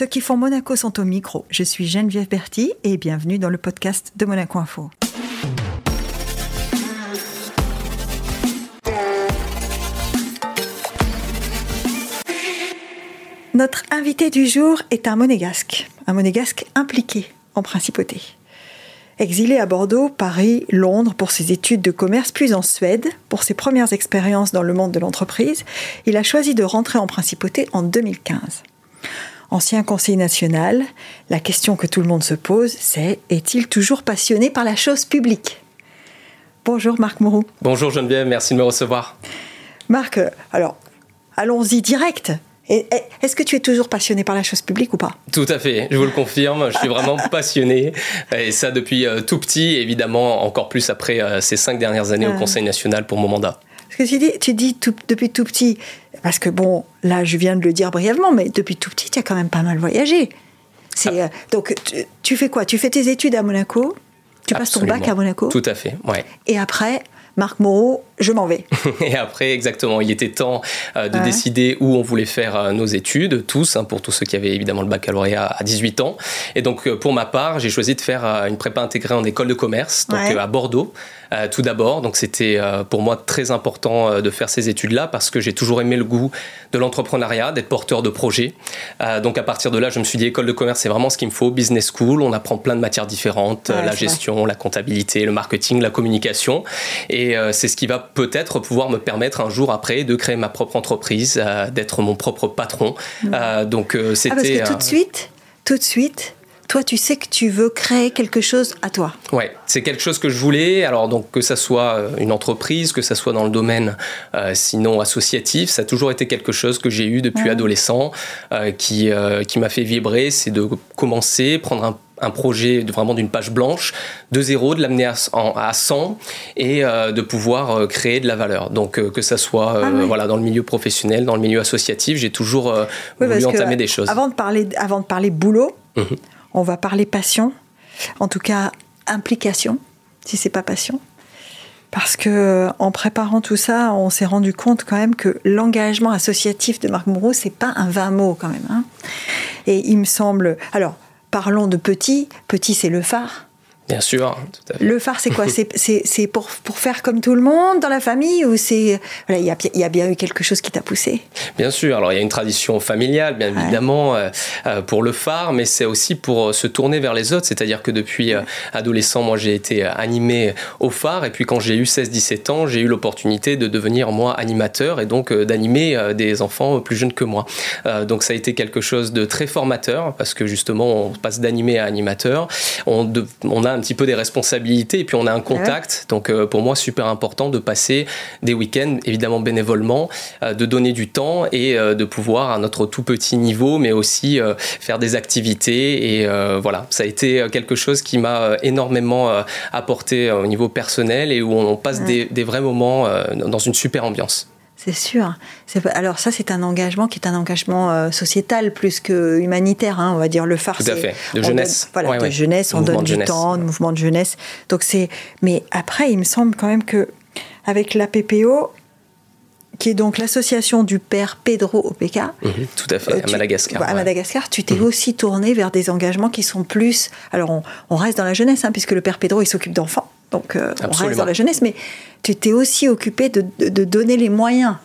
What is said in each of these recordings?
Ceux qui font Monaco sont au micro. Je suis Geneviève Berti et bienvenue dans le podcast de Monaco Info. Notre invité du jour est un monégasque, un monégasque impliqué en principauté. Exilé à Bordeaux, Paris, Londres pour ses études de commerce, puis en Suède pour ses premières expériences dans le monde de l'entreprise, il a choisi de rentrer en principauté en 2015. Ancien conseiller national, la question que tout le monde se pose, c'est est-il toujours passionné par la chose publique? Bonjour Marc Moreau. Bonjour Geneviève, merci de me recevoir. Marc, alors allons-y direct. Est-ce que tu es toujours passionné par la chose publique ou pas? Tout à fait, je vous le confirme, je suis vraiment passionné, et ça depuis euh, tout petit, évidemment encore plus après euh, ces cinq dernières années au Conseil national pour mon mandat. Parce que tu dis, tu dis depuis tout petit, parce que bon, là je viens de le dire brièvement, mais depuis tout petit, tu as quand même pas mal voyagé. Ah. Euh, donc tu, fais quoi? Tu fais tes études à Monaco? Tu passes ton bac à Monaco? Tout à fait, ouais. Et après, Marc Moreau, je m'en vais. et après, exactement, il était temps euh, de décider où on voulait faire euh, nos études, tous, hein, pour tous ceux qui avaient évidemment le baccalauréat à 18 ans. Et donc, euh, pour ma part, j'ai choisi de faire une prépa intégrée en école de commerce, donc à Bordeaux. Tout d'abord, donc c'était pour moi très important de faire ces études-là parce que j'ai toujours aimé le goût de l'entrepreneuriat, d'être porteur de projets. donc à partir de là, je me suis dit école de commerce, c'est vraiment ce qu'il me faut. Business school, on apprend plein de matières différentes, la gestion, la comptabilité, le marketing, la communication, et c'est ce qui va peut-être pouvoir me permettre un jour après de créer ma propre entreprise, euh, d'être mon propre patron. Mmh. Euh, donc c'était. Euh, ah parce que tout de suite, tout de suite, toi, tu sais que tu veux créer quelque chose à toi. Ouais, c'est quelque chose que je voulais. Alors donc que ça soit une entreprise, que ça soit dans le domaine sinon associatif, ça a toujours été quelque chose que j'ai eu depuis adolescent, qui qui m'a fait vibrer. C'est de commencer, prendre un un projet de, vraiment d'une page blanche, de zéro, de l'amener à, à, 100 et euh, de pouvoir euh, créer de la valeur. Donc euh, que ça soit ah voilà, dans le milieu professionnel, dans le milieu associatif, j'ai toujours voulu entamer des choses. Avant de parler, avant de parler boulot, mhm. On va parler passion, en tout cas implication, si c'est pas passion. Parce que en préparant tout ça, on s'est rendu compte quand même que l'engagement associatif de Marc Moreau, c'est pas un vain mot quand même. Hein. Et il me semble. Alors, parlons de petit. Petit, c'est le phare. Bien sûr. Le phare, c'est quoi C'est pour, pour faire comme tout le monde dans la famille ou c'est il y, a, y, a, bien eu quelque chose qui t'a poussé? Bien sûr. Alors il y a une tradition familiale, bien évidemment, euh, euh, pour le phare, mais c'est aussi pour euh, se tourner vers les autres. C'est-à-dire que depuis adolescent, moi j'ai été animé au phare et puis quand j'ai eu 16-17 ans, j'ai eu l'opportunité de devenir moi animateur et donc d'animer des enfants plus jeunes que moi. donc ça a été quelque chose de très formateur parce que justement on passe d'animé à animateur. On, on a un petit peu des responsabilités et puis on a un contact. Donc euh, pour moi, super important de passer des week-ends, évidemment bénévolement, euh, de donner du temps et euh, de pouvoir à notre tout petit niveau, mais aussi faire des activités. Et voilà, ça a été quelque chose qui m'a énormément apporté au niveau personnel et où on passe des, des, vrais moments dans une super ambiance. C'est sûr. Alors ça, c'est un engagement qui est un engagement euh, sociétal plus que humanitaire. Hein, on va dire le phare. Tout à fait. De jeunesse. voilà, de jeunesse. On donne du temps, de mouvement de jeunesse. Donc c'est. Mais après, il me semble quand même que avec la PPO, qui est donc l'association du père Pedro OPK. Mhm, tout à fait, euh, à Madagascar. À Madagascar, tu t'es mhm. aussi tourné vers des engagements qui sont plus. Alors, on, reste dans la jeunesse, hein, puisque le père Pedro, il s'occupe d'enfants. Donc, euh, on reste dans la jeunesse, mais tu t'es aussi occupé de, de, donner les moyens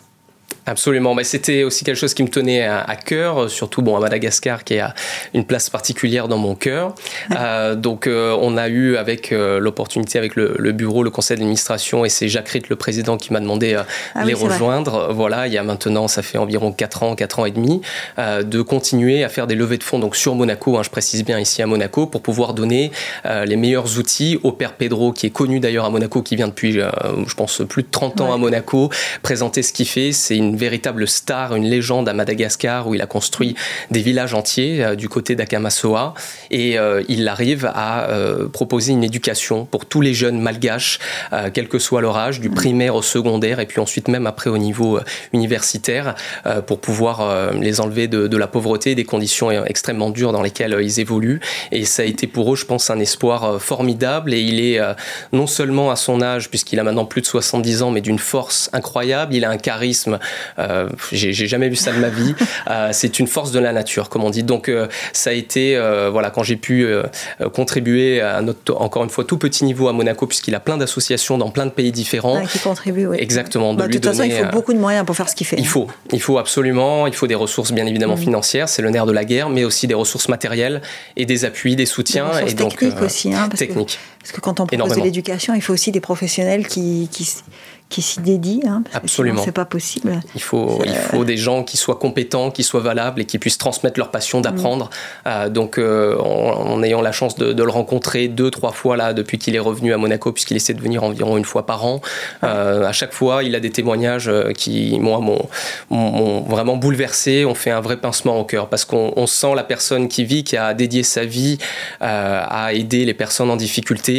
Absolument, mais c'était aussi quelque chose qui me tenait à, cœur, surtout bon à Madagascar qui a une place particulière dans mon cœur. Euh, donc euh, on a eu avec euh, l'opportunité avec le, bureau, le conseil d'administration et c'est Jacques Ritt, le président, qui m'a demandé de ah les rejoindre. Voilà, il y a maintenant, ça fait environ 4 ans, 4 ans et demi, de continuer à faire des levées de fonds donc sur Monaco, hein, je précise bien ici à Monaco, pour pouvoir donner les meilleurs outils au père Pedro, qui est connu d'ailleurs à Monaco, qui vient depuis, je pense, plus de 30 ans à Monaco, présenter ce qu'il fait. C'est une véritable star, une légende à Madagascar où il a construit des villages entiers euh, du côté d'Akamassoa et euh, il arrive à euh, proposer une éducation pour tous les jeunes malgaches, quel que soit leur âge, du primaire au secondaire et puis ensuite même après au niveau universitaire pour pouvoir les enlever de, de, la pauvreté, des conditions extrêmement dures dans lesquelles ils évoluent. Et ça a été pour eux, je pense, un espoir formidable. Et il est non seulement à son âge, puisqu'il a maintenant plus de 70 ans, mais d'une force incroyable, il a un charisme j'ai jamais vu ça de ma vie. c'est une force de la nature, comme on dit. Donc ça a été, voilà, quand j'ai pu contribuer à notre, encore une fois, tout petit niveau à Monaco, puisqu'il a plein d'associations dans plein de pays différents. qui contribuent, oui. Exactement. De, bah, toute façon, il faut beaucoup de moyens pour faire ce qu'il fait. Il faut, il faut absolument, il faut des ressources bien évidemment mm. financières, c'est le nerf de la guerre, mais aussi des ressources matérielles et des appuis, des soutiens. Des et donc, techniques aussi. Hein, parce technique. Parce que quand on propose de l'éducation, il faut aussi des professionnels qui, qui qui s'y dédient. Hein, Absolument. C'est pas possible. Il faut, il faut des gens qui soient compétents, qui soient valables et qui puissent transmettre leur passion d'apprendre. Mm. Euh, donc, euh, en, ayant la chance de, le rencontrer deux, trois fois là depuis qu'il est revenu à Monaco, puisqu'il essaie de venir environ une fois par an, euh, à chaque fois, il a des témoignages qui, moi, m'ont vraiment bouleversé. On fait un vrai pincement au cœur parce qu'on sent la personne qui vit, qui a dédié sa vie à aider les personnes en difficulté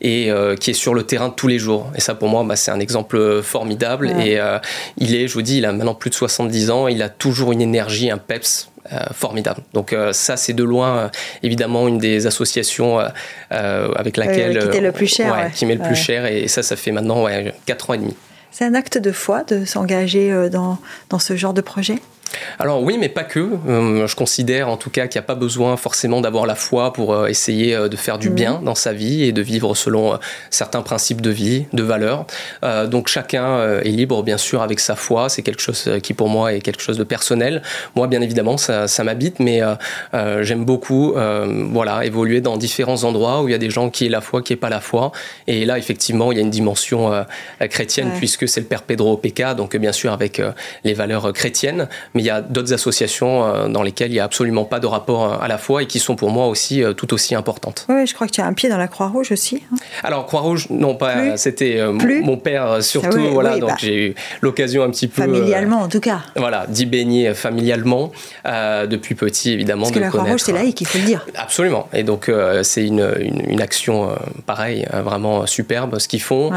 et qui est sur le terrain tous les jours. Et ça, pour moi, bah, c'est un exemple formidable. Et euh, il est, je vous dis, il a maintenant plus de 70 ans, il a toujours une énergie, un peps euh, formidable. Donc euh, ça, c'est de loin, évidemment, une des associations avec laquelle... qui le plus cher. Qui met le plus cher. Et ça, ça fait maintenant 4 ans et demi. C'est un acte de foi de s'engager dans, dans ce genre de projet? Alors oui, mais pas que. Euh, je considère en tout cas qu'il n'y a pas besoin forcément d'avoir la foi pour euh, essayer euh, de faire du mhm. bien dans sa vie et de vivre selon certains principes de vie, de valeurs. donc chacun est libre bien sûr avec sa foi. C'est quelque chose qui pour moi est quelque chose de personnel. Moi bien évidemment ça, m'habite, mais j'aime beaucoup voilà évoluer dans différents endroits où il y a des gens qui est la foi, qui est pas la foi. Et là effectivement il y a une dimension chrétienne puisque c'est le père Pedro Opeka, donc bien sûr avec les valeurs chrétiennes il y a d'autres associations euh, dans lesquelles il n'y a absolument pas de rapport euh, à la foi et qui sont pour moi aussi euh, tout aussi importantes. Oui, je crois que tu as un pied dans la Croix-Rouge aussi. Hein. Alors, Croix-Rouge, non, pas. C'était mon père surtout. Voilà, donc bah. j'ai eu l'occasion un petit peu. Familialement, en tout cas. Voilà, d'y baigner familialement depuis petit, évidemment. Parce que la Croix-Rouge, c'est laïque, il faut le dire. Absolument. Et donc, c'est une, une, action pareille, vraiment superbe. Ce qu'ils font,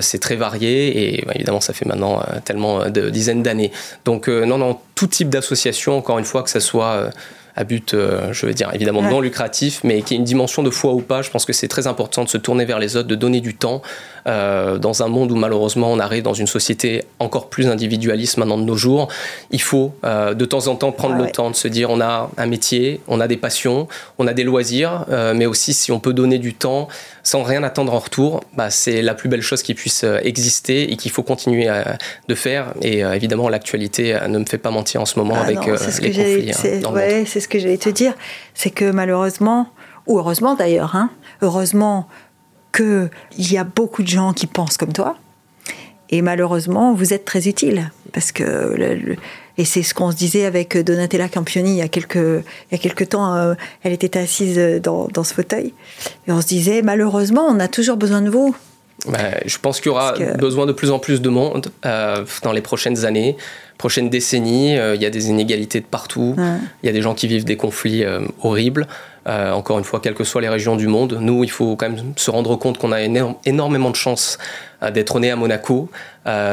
c'est très varié et bah, évidemment, ça fait maintenant tellement de dizaines d'années. Donc, non, non, tout type d'association, encore une fois, que ce soit euh, à but, euh, je veux dire, évidemment non lucratif, mais qui ait une dimension de foi ou pas. Je pense que c'est très important de se tourner vers les autres, de donner du temps euh, dans un monde où malheureusement on arrive dans une société encore plus individualiste maintenant de nos jours. Il faut euh, de temps en temps prendre ah le temps de se dire on a un métier, on a des passions, on a des loisirs, mais aussi si on peut donner du temps sans rien attendre en retour, bah, c'est la plus belle chose qui puisse exister et qu'il faut continuer de faire. Et évidemment, l'actualité ne me fait pas mentir en ce moment ah avec les conflits. Hein, c'est ce que j'allais te dire, c'est que malheureusement, ou heureusement d'ailleurs, hein, heureusement qu'il y a beaucoup de gens qui pensent comme toi, et malheureusement, vous êtes très utile, parce que et c'est ce qu'on se disait avec Donatella Campioni il y a quelques, il y a quelques temps. Euh, elle était assise dans, dans, ce fauteuil. Et on se disait, malheureusement, on a toujours besoin de vous. Bah, je pense qu'il y aura besoin de plus en plus de monde euh, dans les prochaines années prochaines décennies. Euh, il y a des inégalités de partout. Il y a des gens qui vivent des conflits euh, horribles. Euh, encore une fois, quelles que soient les régions du monde, nous, il faut quand même se rendre compte qu'on a énormément de chance d'être né à Monaco,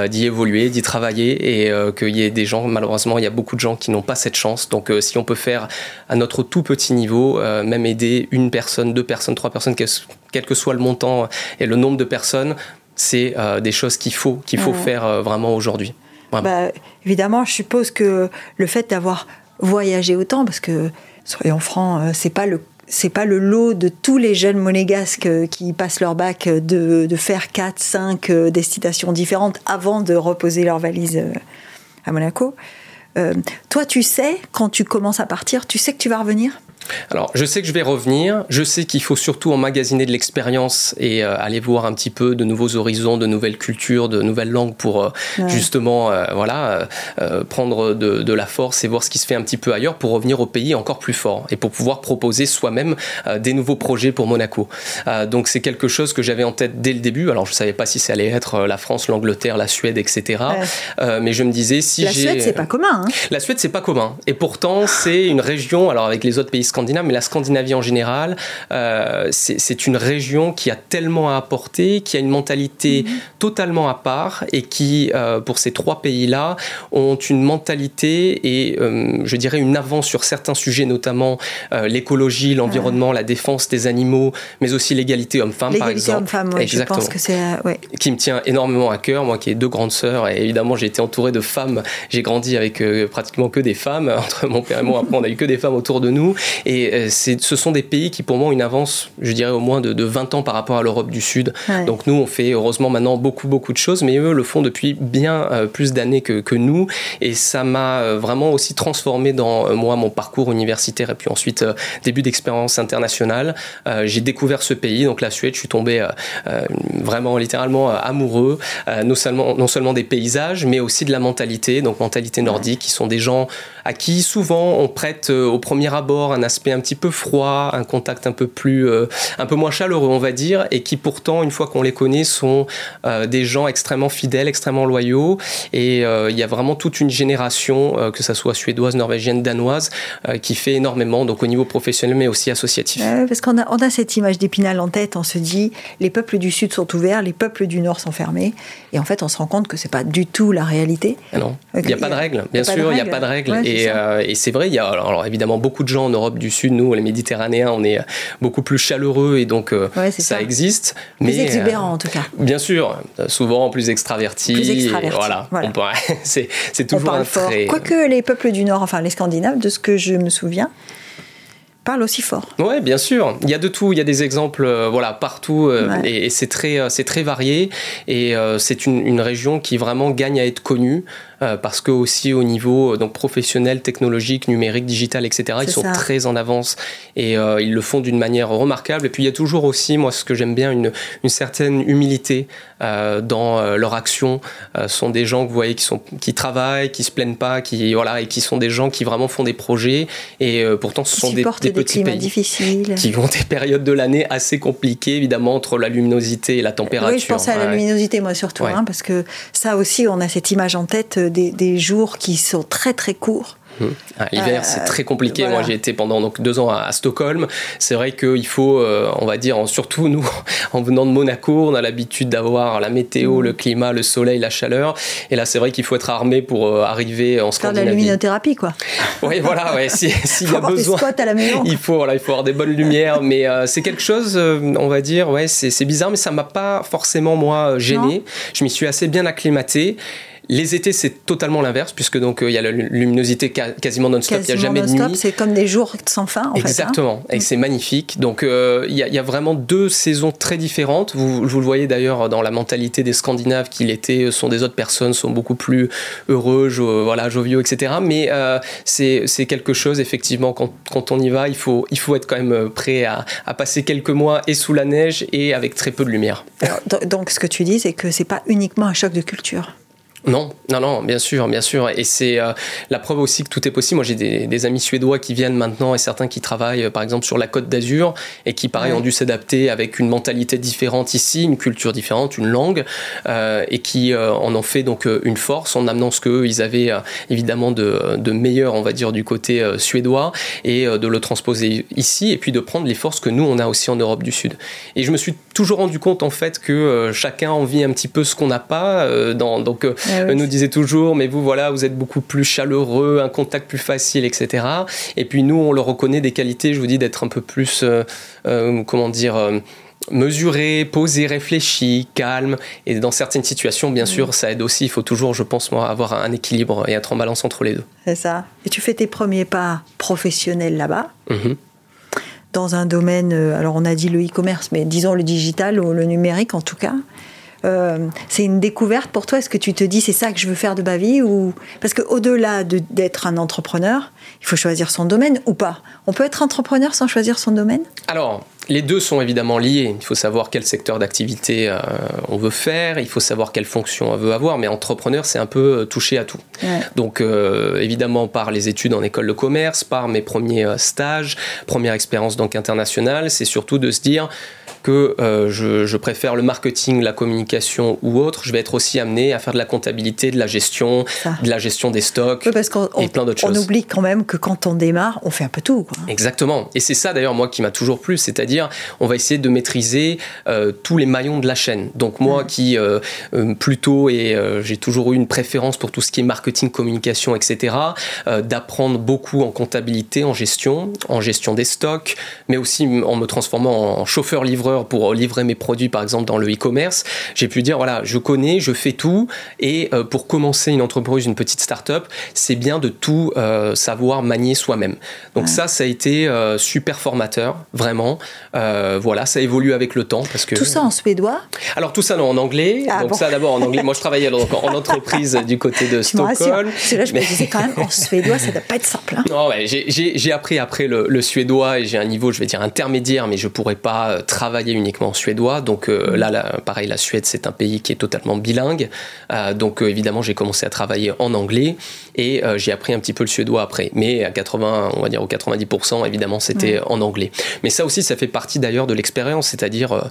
d'y évoluer, d'y travailler et qu'il y ait des gens, malheureusement, il y a beaucoup de gens qui n'ont pas cette chance. Donc, si on peut faire à notre tout petit niveau, même aider une personne, deux personnes, trois personnes, quel que soit le montant et le nombre de personnes, c'est des choses qu'il faut, qu'il faut faire vraiment aujourd'hui. Bah, évidemment, je suppose que le fait d'avoir voyagé autant, parce que, soyons francs, euh, c'est pas le c'est pas le lot de tous les jeunes monégasques euh, qui passent leur bac de, de faire 4, 5 euh, destinations différentes avant de reposer leur valise à Monaco. toi, tu sais, quand tu commences à partir, tu sais que tu vas revenir? Alors, je sais que je vais revenir. Je sais qu'il faut surtout emmagasiner de l'expérience et euh, aller voir un petit peu de nouveaux horizons, de nouvelles cultures, de nouvelles langues pour euh, justement, euh, voilà, prendre de, la force et voir ce qui se fait un petit peu ailleurs pour revenir au pays encore plus fort et pour pouvoir proposer soi-même des nouveaux projets pour Monaco. donc, c'est quelque chose que j'avais en tête dès le début. Alors, je savais pas si ça allait être la France, l'Angleterre, la Suède, etc. mais je me disais si la Suède, c'est pas commun. Hein. La Suède, c'est pas commun. Et pourtant, c'est une région. Alors, avec les autres pays scandinaves, mais la Scandinavie en général, c'est une région qui a tellement à apporter, qui a une mentalité mhm. totalement à part et qui, pour ces trois pays-là, ont une mentalité et, je dirais, une avance sur certains sujets, notamment l'écologie, l'environnement, la défense des animaux, mais aussi l'égalité homme-femme, par exemple. homme-femme, oui, je pense que c'est... Qui me tient énormément à cœur, moi qui ai deux grandes sœurs, et évidemment j'ai été entouré de femmes, j'ai grandi avec pratiquement que des femmes, entre mon père et moi, après on a eu que des femmes autour de nous, et ce sont des pays qui pour moi ont une avance, je dirais au moins de, de 20 ans par rapport à l'Europe du Sud. Donc nous, on fait heureusement maintenant beaucoup, beaucoup de choses, mais eux le font depuis bien euh, plus d'années que, que, nous. Et ça m'a euh, vraiment aussi transformé dans euh, moi, mon parcours universitaire et puis ensuite début d'expérience internationale. J'ai découvert ce pays, donc la Suède, je suis tombé vraiment littéralement amoureux, non, seulement, non seulement des paysages, mais aussi de la mentalité, donc mentalité nordique, qui sont des gens à qui souvent on prête au premier abord un aspect un petit peu froid, un contact un peu plus, un peu moins chaleureux, on va dire, et qui pourtant, une fois qu'on les connaît, sont euh, des gens extrêmement fidèles, extrêmement loyaux. Et euh, il y a vraiment toute une génération, euh, que ce soit suédoise, norvégienne, danoise, qui fait énormément, donc au niveau professionnel, mais aussi associatif. parce qu'on a, on a cette image d'épinal en tête, on se dit, les peuples du Sud sont ouverts, les peuples du Nord sont fermés. Et en fait, on se rend compte que c'est pas du tout la réalité. Ah non, il n'y a pas de règles, bien sûr, il n'y a pas de règles. et, et c'est vrai, il y a alors, évidemment beaucoup de gens en Europe du Sud, nous, les Méditerranéens, on est beaucoup plus chaleureux et donc ça, existe. Plus mais, exubérant en tout cas. Bien sûr, souvent plus extraverti. Plus extraverti. Voilà, c'est, toujours un trait. Quoique les peuples du Nord, enfin les Scandinaves, de ce que je me souviens, parlent aussi fort. Oui, bien sûr. Il y a de tout. Il y a des exemples, euh, voilà, partout, euh, et, c'est très, euh, c'est très varié. Et c'est une, une, région qui vraiment gagne à être connue. Euh, parce que aussi au niveau euh, donc professionnel, technologique, numérique, digital, etc., ils sont très en avance et euh, ils le font d'une manière remarquable. Et puis il y a toujours aussi, moi, ce que j'aime bien, une, une certaine humilité dans leur action. ce sont des gens que vous voyez qui sont qui travaillent, qui se plaignent pas, qui voilà et qui sont des gens qui vraiment font des projets et pourtant ce sont des, des, petits pays difficiles. qui ont des périodes de l'année assez compliquées évidemment entre la luminosité et la température. Oui, je pensais à la luminosité moi surtout, hein, parce que ça aussi on a cette image en tête des, jours qui sont très très courts. Hum. Ah, L'hiver, c'est euh, très compliqué. Moi, j'ai été pendant donc deux ans à, Stockholm. C'est vrai qu'il faut, euh, on va dire, surtout nous, en venant de Monaco, on a l'habitude d'avoir la météo, hum. le climat, le soleil, la chaleur. Et là, c'est vrai qu'il faut être armé pour euh, arriver en Scandinavie. Faire de la luminothérapie, quoi. Oui, voilà. Ouais, S'il y a besoin, à la maison. il faut, voilà, il faut avoir des bonnes lumières. Mais c'est quelque chose, on va dire, ouais, c'est bizarre, mais ça m'a pas forcément moi gêné. Je m'y suis assez bien acclimaté. Les étés, c'est totalement l'inverse, puisque donc euh, il y a la luminosité quasiment non-stop, il n'y a jamais de nuit. C'est comme des jours sans fin, en Exactement, fait, hein. et c'est magnifique. Donc euh, il y, y, a vraiment deux saisons très différentes. Vous, vous le voyez d'ailleurs dans la mentalité des Scandinaves, qui l'été sont des autres personnes, sont beaucoup plus heureux, voilà, joviaux, etc. Mais euh, c'est quelque chose, effectivement, quand, quand, on y va, il faut, il faut être quand même prêt à, à, passer quelques mois et sous la neige et avec très peu de lumière. donc ce que tu dis, c'est que c'est pas uniquement un choc de culture. Non, non, non, bien sûr, bien sûr. Et c'est euh, la preuve aussi que tout est possible. Moi, j'ai des, amis suédois qui viennent maintenant et certains qui travaillent, euh, par exemple, sur la côte d'Azur et qui, pareil, ont dû s'adapter avec une mentalité différente ici, une culture différente, une langue, euh, et qui en ont fait donc une force en amenant ce qu'eux, ils avaient évidemment de, de, meilleur, on va dire, du côté suédois et de le transposer ici et puis de prendre les forces que nous, on a aussi en Europe du Sud. Et je me suis toujours rendu compte, en fait, que chacun envie un petit peu ce qu'on n'a pas. dans, donc, ah nous disait toujours, mais vous, voilà, vous êtes beaucoup plus chaleureux, un contact plus facile, etc. Et puis nous, on le reconnaît des qualités, je vous dis, d'être un peu plus, euh, euh, comment dire, euh, mesuré, posé, réfléchi, calme. Et dans certaines situations, bien sûr, ça aide aussi. Il faut toujours, je pense, moi, avoir un équilibre et être en balance entre les deux. C'est ça. Et tu fais tes premiers pas professionnels là-bas? Mm-hmm. Dans un domaine, alors on a dit le e-commerce, mais disons le digital ou le numérique en tout cas. Euh, c'est une découverte pour toi. Est-ce que tu te dis c'est ça que je veux faire de ma vie ou? Parce que au-delà d'être un entrepreneur, il faut choisir son domaine ou pas. On peut être entrepreneur sans choisir son domaine? Alors, les deux sont évidemment liés. Il faut savoir quel secteur d'activité euh, on veut faire, il faut savoir quelle fonction on veut avoir, mais entrepreneur, c'est un peu euh, toucher à tout. Donc, évidemment, par les études en école de commerce, par mes premiers stages, première expérience donc internationale, c'est surtout de se dire que je, préfère le marketing, la communication ou autre, je vais être aussi amené à faire de la comptabilité, de la gestion, de la gestion des stocks parce et plein d'autres choses. On oublie quand même que quand on démarre, on fait un peu tout. Exactement. Et c'est ça d'ailleurs moi qui m'a toujours plu, c'est-à-dire on va essayer de maîtriser tous les maillons de la chaîne. Donc moi qui plutôt et j'ai toujours eu une préférence pour tout ce qui est marketing, communication, etc. d'apprendre beaucoup en comptabilité, en gestion, en gestion des stocks, mais aussi en me transformant en pour livrer mes produits, par exemple, dans le e-commerce. J'ai pu dire, voilà, je connais, je fais tout, et euh, pour commencer une entreprise, une petite start-up, c'est bien de tout euh, savoir manier soi-même. Donc ça, ça a été euh, super formateur, vraiment. voilà, ça évolue avec le temps. Parce que... Tout ça en suédois? Alors tout ça non, en anglais. Ah donc ça d'abord en anglais. Moi, je travaillais donc, en entreprise du côté de Stockholm. C'est là je me disais quand même en suédois, ça ne doit pas être simple. Hein. Non, ouais, j'ai appris après le, suédois et j'ai un niveau, je vais dire, intermédiaire, mais je pourrais pas euh, uniquement en suédois. Donc euh, mm. là, pareil, la Suède, c'est un pays qui est totalement bilingue. Euh, donc évidemment, j'ai commencé à travailler en anglais et j'ai appris un petit peu le suédois après. Mais à 80, on va dire au 90%, évidemment, c'était en anglais. Mais ça aussi, ça fait partie d'ailleurs de l'expérience, c'est-à-dire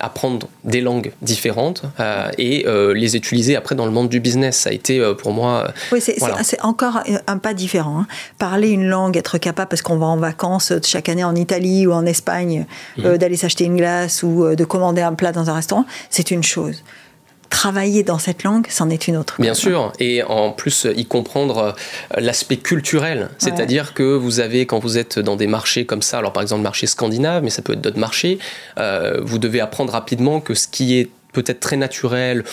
apprendre des langues différentes et les utiliser après dans le monde du business. Ça a été pour moi. Oui, c'est encore un pas différent. Hein. Parler une langue, être capable, parce qu'on va en vacances chaque année en Italie ou en Espagne, euh, mhm. d'aller s'acheter une glace ou euh, de commander un plat dans un restaurant, c'est une chose. Travailler dans cette langue, c'en est une autre. Bien sûr, et en plus y comprendre euh, l'aspect culturel, c'est-à-dire que vous avez, quand vous êtes dans des marchés comme ça, alors par exemple le marché scandinave, mais ça peut être d'autres marchés, vous devez apprendre rapidement que ce qui est peut-être très naturel,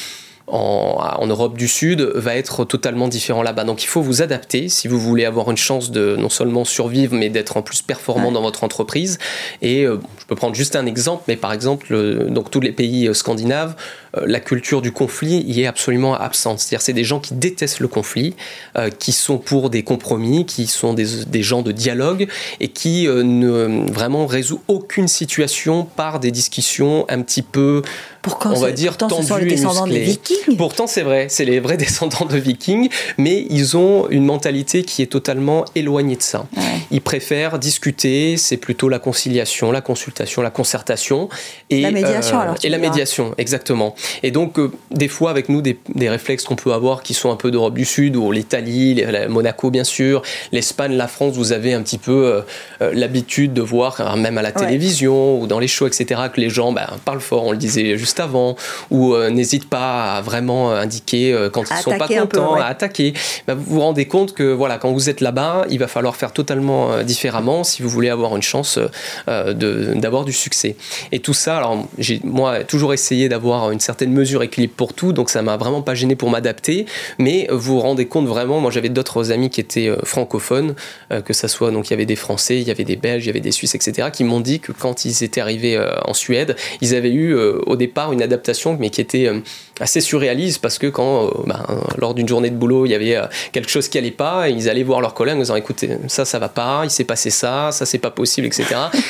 en, Europe du Sud va être totalement différent là-bas. Donc il faut vous adapter si vous voulez avoir une chance de non seulement survivre, mais d'être en plus performant dans votre entreprise. Et euh, je peux prendre juste un exemple, mais par exemple, euh, donc tous les pays euh, scandinaves, la culture du conflit y est absolument absente. C'est-à-dire c'est des gens qui détestent le conflit, qui sont pour des compromis, qui sont des, des gens de dialogue et qui ne vraiment résout aucune situation par des discussions un petit peu pourquoi on va dire pourtant, sont les descendants de Vikings. Pourtant, c'est vrai, c'est les vrais descendants de Vikings, mais ils ont une mentalité qui est totalement éloignée de ça. Ils préfèrent discuter, c'est plutôt la conciliation, la consultation, la concertation et la médiation. Euh, alors, et la médiation, exactement. Et donc, euh, des fois, avec nous, des, réflexes qu'on peut avoir qui sont un peu d'Europe du Sud, ou l'Italie, Monaco, bien sûr, l'Espagne, la France, vous avez un petit peu euh, l'habitude de voir, même à la télévision ou dans les shows, etc., que les gens bah, parlent fort. On le disait juste avant, ou euh, n'hésite pas à vraiment indiquer euh, quand ils ne sont pas contents, à attaquer. Bah, vous vous rendez compte que voilà, quand vous êtes là-bas, il va falloir faire totalement euh, différemment si vous voulez avoir une chance d'avoir du succès. Et tout ça, alors j'ai moi toujours essayé d'avoir une certaine mesure équilibre pour tout, donc ça m'a vraiment pas gêné pour m'adapter. Mais vous vous rendez compte vraiment, moi j'avais d'autres amis qui étaient francophones, que ça soit donc il y avait des Français, il y avait des Belges, il y avait des Suisses, etc., qui m'ont dit que quand ils étaient arrivés en Suède, ils avaient eu au départ une adaptation, mais qui était euh, assez surréaliste parce que quand, euh, ben, lors d'une journée de boulot, il y avait euh, quelque chose qui allait pas, ils allaient voir leurs collègues en disant écoutez, ça, ça va pas, il s'est passé ça, ça, c'est pas possible, etc.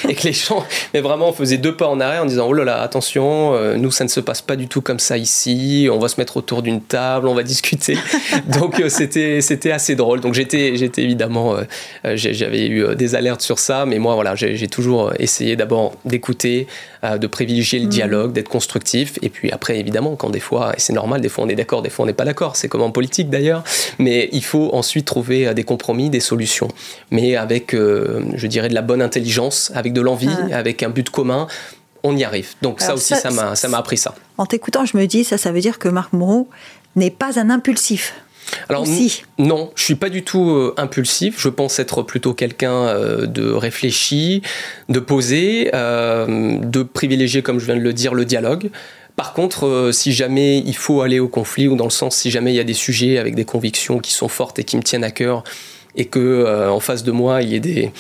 et que les gens, mais vraiment, faisaient deux pas en arrière en disant oh là là, attention, nous, ça ne se passe pas du tout comme ça ici, on va se mettre autour d'une table, on va discuter. Donc, c'était, c'était assez drôle. Donc, j'étais, j'étais évidemment, j'avais eu des alertes sur ça, mais moi, voilà, j'ai, toujours essayé d'abord d'écouter, de privilégier le mmh. dialogue, d'être constructif et puis après, évidemment, quand des fois, et c'est normal, des fois on est d'accord, des fois on n'est pas d'accord, c'est comme en politique d'ailleurs, mais il faut ensuite trouver euh, des compromis, des solutions. Mais avec, euh, je dirais, de la bonne intelligence, avec de l'envie, avec un but commun, on y arrive. Donc ça aussi, ça m'a, ça m'a appris ça. En t'écoutant, je me dis, ça, ça veut dire que Marc Moreau n'est pas un impulsif. Alors non, je suis pas du tout euh, impulsif. Je pense être plutôt quelqu'un euh, de réfléchi, de posé, euh, de privilégier, comme je viens de le dire, le dialogue. Par contre, si jamais il faut aller au conflit, ou dans le sens si jamais il y a des sujets avec des convictions qui sont fortes et qui me tiennent à cœur, et que en face de moi il y ait des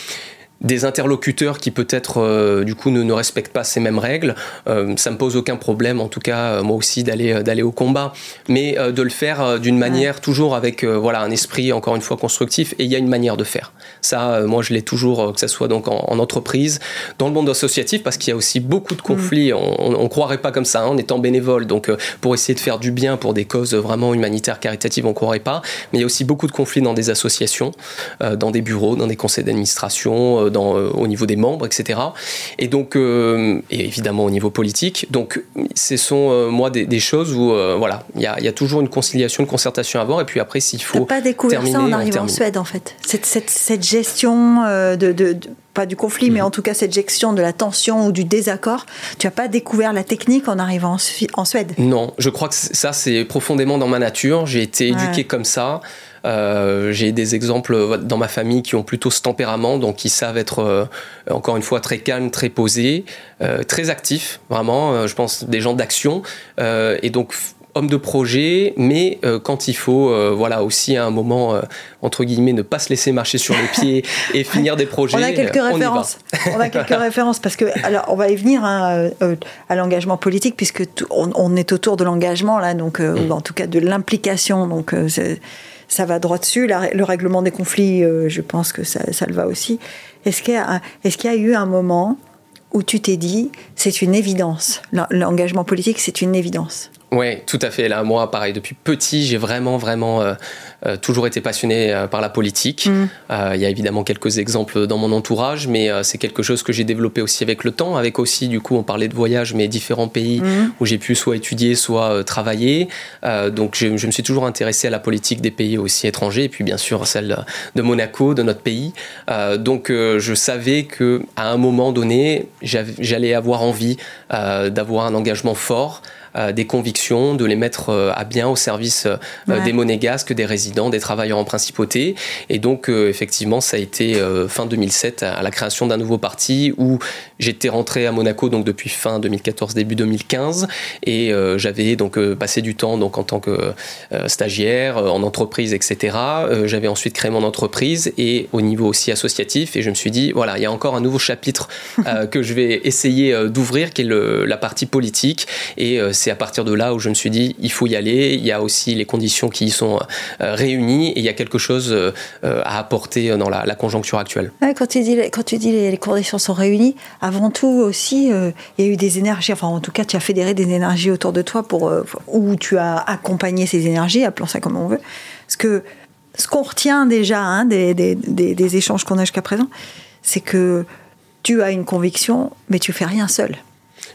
des interlocuteurs qui peut-être euh, du coup ne, ne, respectent pas ces mêmes règles, euh, ça me pose aucun problème, en tout cas euh, moi aussi d'aller d'aller au combat, mais de le faire d'une manière toujours avec voilà un esprit encore une fois constructif et il y a une manière de faire. Ça, moi je l'ai toujours que ce soit donc en, entreprise, dans le monde associatif parce qu'il y a aussi beaucoup de conflits. Mm. On, ne croirait pas comme ça hein, en étant bénévole, donc pour essayer de faire du bien pour des causes vraiment humanitaires, caritatives, on croirait pas. Mais il y a aussi beaucoup de conflits dans des associations, dans des bureaux, dans des conseils d'administration dans, au niveau des membres, etc. Et donc, et évidemment au niveau politique. Donc, ce sont moi des, choses où voilà, il y a, y a, toujours une conciliation, une concertation à avoir. Et puis après, s'il faut pas découvert ça en arrivant en Suède, en fait. Cette, cette, cette gestion de, de, pas du conflit, mais mhm. en tout cas cette gestion de la tension ou du désaccord. Tu n'as pas découvert la technique en arrivant en, Suède? Non, je crois que ça, c'est profondément dans ma nature. J'ai été éduqué comme ça. Euh, j'ai des exemples dans ma famille qui ont plutôt ce tempérament, donc qui savent être, euh, encore une fois, très calmes, très posés, euh, très actifs, vraiment, je pense, des gens d'action. et donc, homme de projet, mais euh, quand il faut, euh, voilà, aussi à un moment, euh, entre guillemets, ne pas se laisser marcher sur les pieds et finir des projets. On a quelques références. On a quelques références parce que, alors, on va y venir hein, à l'engagement politique puisque on, est autour de l'engagement là, donc, ou mm. en tout cas de l'implication, donc ça va droit dessus. le règlement des conflits, je pense que ça, ça le va aussi. Est-ce qu'il y a eu un moment où tu t'es dit, c'est une évidence, l'engagement politique, c'est une évidence? Oui, tout à fait. Là, moi, pareil, depuis petit, j'ai vraiment, vraiment euh, euh, toujours été passionné euh, par la politique. Mm. Il y a évidemment quelques exemples dans mon entourage, mais c'est quelque chose que j'ai développé aussi avec le temps, avec aussi, du coup, on parlait de voyage, mais différents pays mm. où j'ai pu soit étudier, soit travailler. donc, je, je, me suis toujours intéressé à la politique des pays aussi étrangers, et puis bien sûr celle de Monaco, de notre pays. donc, je savais que à un moment donné, j'allais avoir envie d'avoir un engagement fort. Euh, des convictions, de les mettre euh, à bien au service euh, des monégasques, des résidents, des travailleurs en principauté. Et donc, effectivement, ça a été fin 2007 à la création d'un nouveau parti où j'étais rentré à Monaco donc depuis fin 2014, début 2015. Et j'avais donc passé du temps donc en tant que stagiaire, en entreprise, etc. j'avais ensuite créé mon entreprise et au niveau aussi associatif. Et je me suis dit, voilà, il y a encore un nouveau chapitre que je vais essayer d'ouvrir, qui est le, la partie politique. Et c'est à partir de là où je me suis dit, il faut y aller. Il y a aussi les conditions qui y sont euh, réunies et il y a quelque chose euh, à apporter dans la, conjoncture actuelle. quand tu dis, quand tu dis les, conditions sont réunies, avant tout aussi, euh, il y a eu des énergies, enfin en tout cas, tu as fédéré des énergies autour de toi pour, où tu as accompagné ces énergies, appelons ça comme on veut. Parce que ce qu'on retient déjà hein, des, des, des échanges qu'on a jusqu'à présent, c'est que tu as une conviction, mais tu fais rien seul.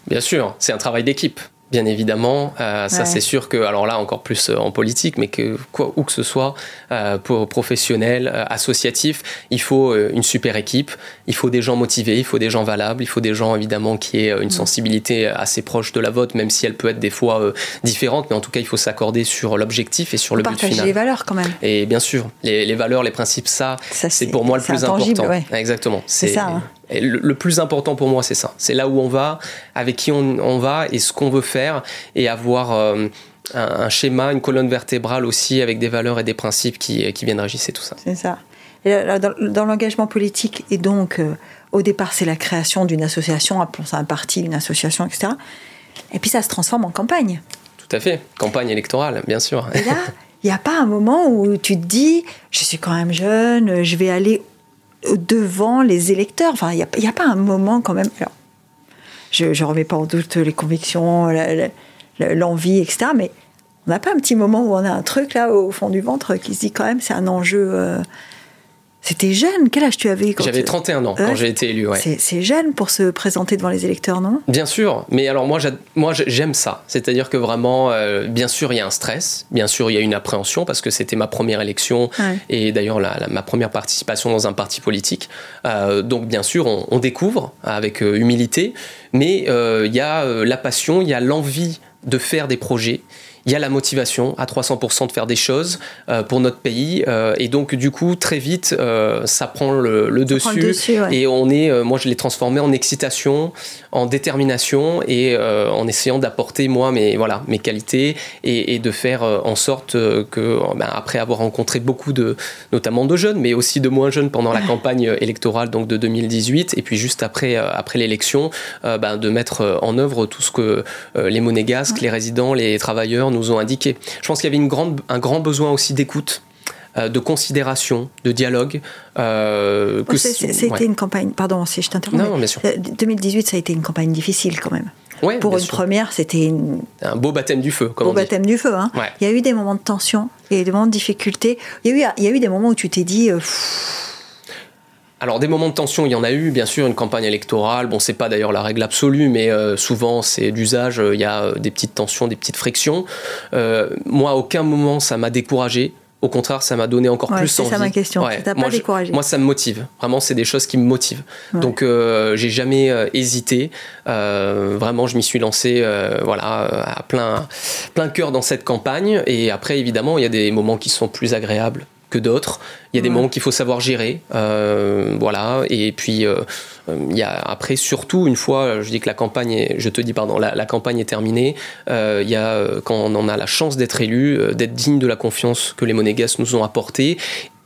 Bien sûr, c'est un travail d'équipe bien évidemment. Euh, ça, c'est sûr que, alors là, encore plus euh, en politique, mais que quoi, où que ce soit, euh, pour professionnel, associatif, il faut une super équipe, il faut des gens motivés, il faut des gens valables, il faut des gens, évidemment, qui aient une sensibilité assez proche de la vôtre, même si elle peut être des fois différente, mais en tout cas, il faut s'accorder sur l'objectif et sur le but final. les valeurs quand même. Et bien sûr, les, valeurs, les principes, ça, c'est pour moi le plus important. Exactement. C'est ça. Hein le, plus important pour moi, c'est ça. C'est là où on va, avec qui on, va et ce qu'on veut faire et avoir euh, un, schéma, une colonne vertébrale aussi avec des valeurs et des principes qui, qui viennent régir tout ça. C'est ça. dans, l'engagement politique, et donc euh, au départ, c'est la création d'une association, appelons ça un parti, une association, etc. Et puis ça se transforme en campagne. Tout à fait, campagne électorale, bien sûr. Et là, il n'y a pas un moment où tu te dis, je suis quand même jeune, je vais aller devant les électeurs. Enfin, il n'y a, pas un moment quand même. je ne remets pas en doute les convictions, l'envie, etc. Mais on n'a pas un petit moment où on a un truc là au fond du ventre qui se dit quand même c'est un enjeu euh, c'était jeune. Quel âge tu avais J'avais 31 ans quand j'ai été élu. Ouais. C'est jeune pour se présenter devant les électeurs, non? Bien sûr. Mais alors moi, moi j'aime ça. C'est-à-dire que vraiment, euh, bien sûr, il y a un stress. Bien sûr, il y a une appréhension parce que c'était ma première élection et d'ailleurs ma première participation dans un parti politique. Euh, donc bien sûr, on, découvre avec euh, humilité. Mais il y a la passion, il y a l'envie de faire des projets il y a la motivation à 300% de faire des choses euh, pour notre pays. Euh, et donc, du coup, très vite, euh, ça prend le, dessus. Et on est, moi, je l'ai transformé en excitation, en détermination et en essayant d'apporter, moi, mes, voilà, mes qualités et, de faire en sorte que, ben, après avoir rencontré beaucoup de, notamment de jeunes, mais aussi de moins jeunes pendant la campagne électorale donc de 2018, et puis juste après, après l'élection, ben, de mettre en œuvre tout ce que les monégasques, les résidents, les travailleurs nous ont indiqué. Je pense qu'il y avait une grande, un grand besoin aussi d'écoute euh, de considération, de dialogue. Euh, que C'était une campagne, pardon si je t'interromps. Non, bien sûr. 2018, ça a été une campagne difficile quand même. Ouais, Pour une première, c'était un beau baptême du feu. Comme beau baptême du feu. Hein. Il y a eu des moments de tension, il y a eu des moments de difficulté. Il y a eu, il y a eu des moments où tu t'es dit. Euh, alors des moments de tension, il y en a eu, bien sûr, une campagne électorale. Bon, c'est pas d'ailleurs la règle absolue, mais euh, souvent c'est d'usage. Il y a des petites tensions, des petites frictions. moi, à aucun moment ça m'a découragé. Au contraire, ça m'a donné encore plus envie. C'est ça ma question. Ouais. pas moi, découragé. moi, ça me motive. Vraiment, c'est des choses qui me motivent. Donc, euh, j'ai jamais euh, hésité. Euh, vraiment, je m'y suis lancé, euh, voilà, à plein, plein cœur dans cette campagne. Et après, évidemment, il y a des moments qui sont plus agréables que d'autres. Il y a des moments qu'il faut savoir gérer, euh, voilà. Et puis euh, il y a après surtout une fois, je dis que la campagne, est, je te dis pardon, la, la campagne est terminée. Euh, il y a quand on en a la chance d'être élu, d'être digne de la confiance que les monégasques nous ont apportée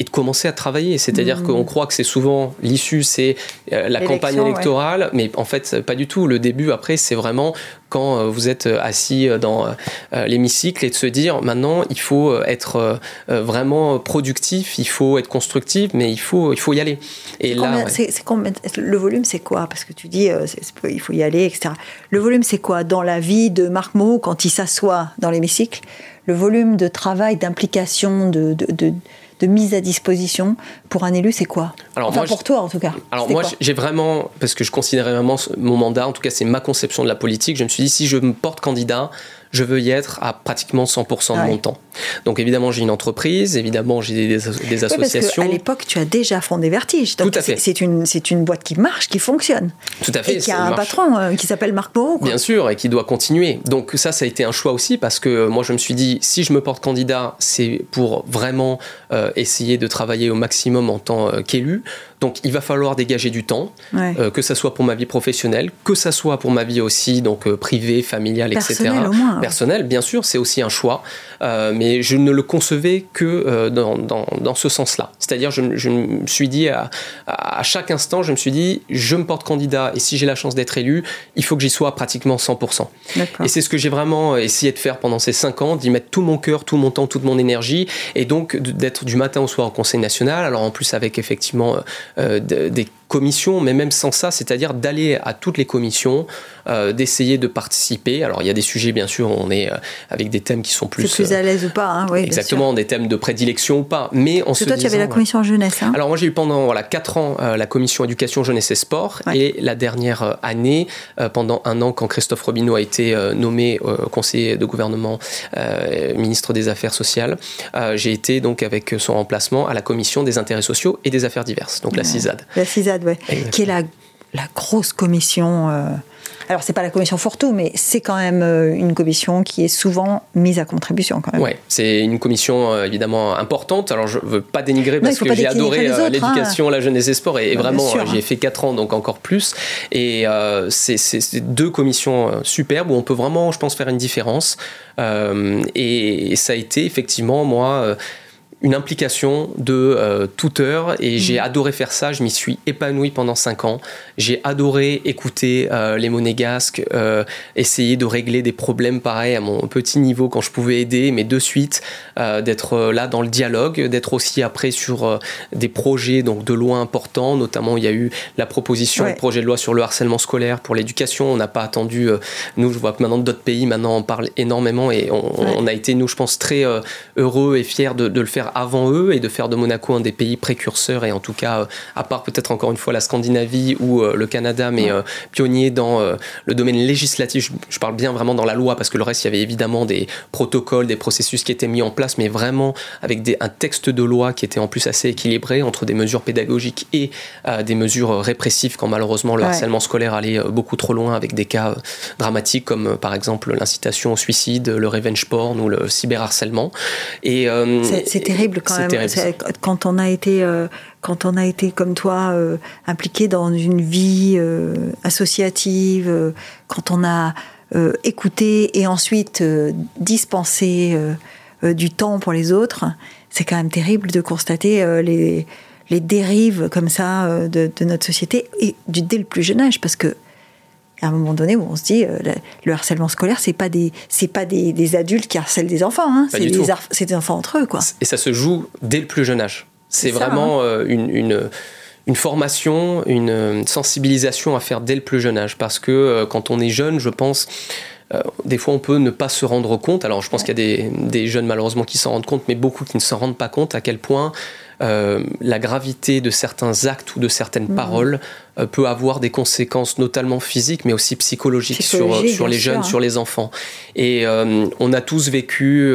de commencer à travailler. C'est-à-dire mmh. qu'on croit que c'est souvent l'issue, c'est la campagne électorale, ouais. mais en fait pas du tout. Le début après, c'est vraiment quand vous êtes assis dans l'hémicycle et de se dire maintenant il faut être vraiment productif, il faut être constructif, mais il faut, il faut y aller. Et là, combien, ouais. c'est, combien, le volume, c'est quoi? Parce que tu dis, euh, il faut y aller, etc. Le volume, c'est quoi? Dans la vie de Marc Moreau quand il s'assoit dans l'hémicycle Le volume de travail, d'implication, de, de, de de mise à disposition pour un élu, c'est quoi alors enfin, moi, pour toi en tout cas. Alors moi, j'ai vraiment, parce que je considérais vraiment mon mandat, en tout cas c'est ma conception de la politique, je me suis dit si je me porte candidat, je veux y être à pratiquement 100% de ouais. mon temps. Donc évidemment, j'ai une entreprise, évidemment, j'ai des, des, associations. Oui, à l'époque, tu as déjà fondé Vertige. Donc Tout à fait. C'est une, une boîte qui marche, qui fonctionne. Tout à fait. Et qui a un marche. patron euh, qui s'appelle Marc Moreau. Bien sûr, et qui doit continuer. Donc ça, ça a été un choix aussi parce que moi, je me suis dit, si je me porte candidat, c'est pour vraiment euh, essayer de travailler au maximum en tant euh, qu'élu. Donc il va falloir dégager du temps, ouais. euh, que ça soit pour ma vie professionnelle, que ça soit pour ma vie aussi, donc euh, privée, familiale, Personnel, etc. Au moins. Personnel, bien sûr, c'est aussi un choix, euh, mais je ne le concevais que euh, dans, dans, dans, ce sens-là. C'est-à-dire, je, je, me suis dit à, à, chaque instant, je me suis dit, je me porte candidat et si j'ai la chance d'être élu, il faut que j'y sois pratiquement 100%. Et c'est ce que j'ai vraiment essayé de faire pendant ces cinq ans, d'y mettre tout mon cœur, tout mon temps, toute mon énergie, et donc d'être du matin au soir au Conseil national. Alors en plus avec effectivement euh, des commissions, mais même sans ça, c'est-à-dire d'aller à toutes les commissions, euh, d'essayer de participer. Alors il y a des sujets, bien sûr, on est euh, avec des thèmes qui sont plus... plus à l'aise ou pas, hein, oui, Exactement, des thèmes de prédilection ou pas. Mais en Parce toi, tu avais la commission jeunesse. Hein Alors moi, j'ai eu pendant voilà, 4 ans euh, la commission éducation, jeunesse et sport. Ouais. Et la dernière année, pendant un an, quand Christophe Robineau a été nommé conseiller de gouvernement, ministre des Affaires sociales, j'ai été donc avec son remplacement à la commission des intérêts sociaux et des affaires diverses, donc ouais. la CISAD. La CISAD, ouais. qui est la, la grosse commission. Euh... Alors, c'est pas la commission Fourtou, mais c'est quand même euh, une commission qui est souvent mise à contribution. quand même. Oui, c'est une commission euh, évidemment importante. Alors, je veux pas dénigrer parce non, que j'ai adoré euh, l'éducation, hein. la jeunesse et sport, et, et vraiment, j'y ai fait 4 ans, donc encore plus. Et euh, c'est deux commissions superbes où on peut vraiment, je pense, faire une différence. et, et, ça a été effectivement, moi une implication de euh, tuteur et mmh. j'ai adoré faire ça. Je m'y suis épanoui pendant cinq ans. J'ai adoré écouter euh, les monégasques, euh, essayer de régler des problèmes pareils à mon petit niveau quand je pouvais aider, mais de suite d'être là dans le dialogue, d'être aussi après sur des projets donc de loi importants. Notamment, il y a eu la proposition ouais. de projet de loi sur le harcèlement scolaire pour l'éducation. On n'a pas attendu. nous, je vois que maintenant d'autres pays maintenant en parlent énormément et on, ouais. on, a été nous, je pense, très heureux et fiers de, de le faire avant eux et de faire de Monaco un des pays précurseurs et en tout cas, euh, à part peut-être encore une fois la Scandinavie ou euh, le Canada, mais euh, pionnier dans le domaine législatif, je parle bien vraiment dans la loi parce que le reste, il y avait évidemment des protocoles, des processus qui étaient mis en place, mais vraiment avec des, un texte de loi qui était en plus assez équilibré entre des mesures pédagogiques et des mesures répressives quand malheureusement le ouais. harcèlement scolaire allait beaucoup trop loin avec des cas dramatiques comme par exemple l'incitation au suicide, le revenge porn ou le cyberharcèlement. Et euh, c'est terrible quand même. Terrible, quand on a été euh, quand on a été comme toi euh, impliqué dans une vie euh, associative, quand on a écouté et ensuite dispensé du temps pour les autres, c'est quand même terrible de constater les, les dérives comme ça de, de, notre société et du, dès le plus jeune âge parce que à un moment donné où on se dit euh, le harcèlement scolaire c'est pas des c'est pas des, des, adultes qui harcèlent des enfants hein, c'est des, c'est des enfants entre eux quoi et ça se joue dès le plus jeune âge c'est vraiment hein. euh, une, une, une formation une sensibilisation à faire dès le plus jeune âge parce que euh, quand on est jeune je pense euh, des fois, on peut ne pas se rendre compte. Alors, je pense ouais. qu'il y a des, des, jeunes, malheureusement, qui s'en rendent compte, mais beaucoup qui ne s'en rendent pas compte à quel point la gravité de certains actes ou de certaines mmh. paroles peut avoir des conséquences notamment physiques, mais aussi psychologiques sur, sur les jeunes, sur les enfants. Et on a tous vécu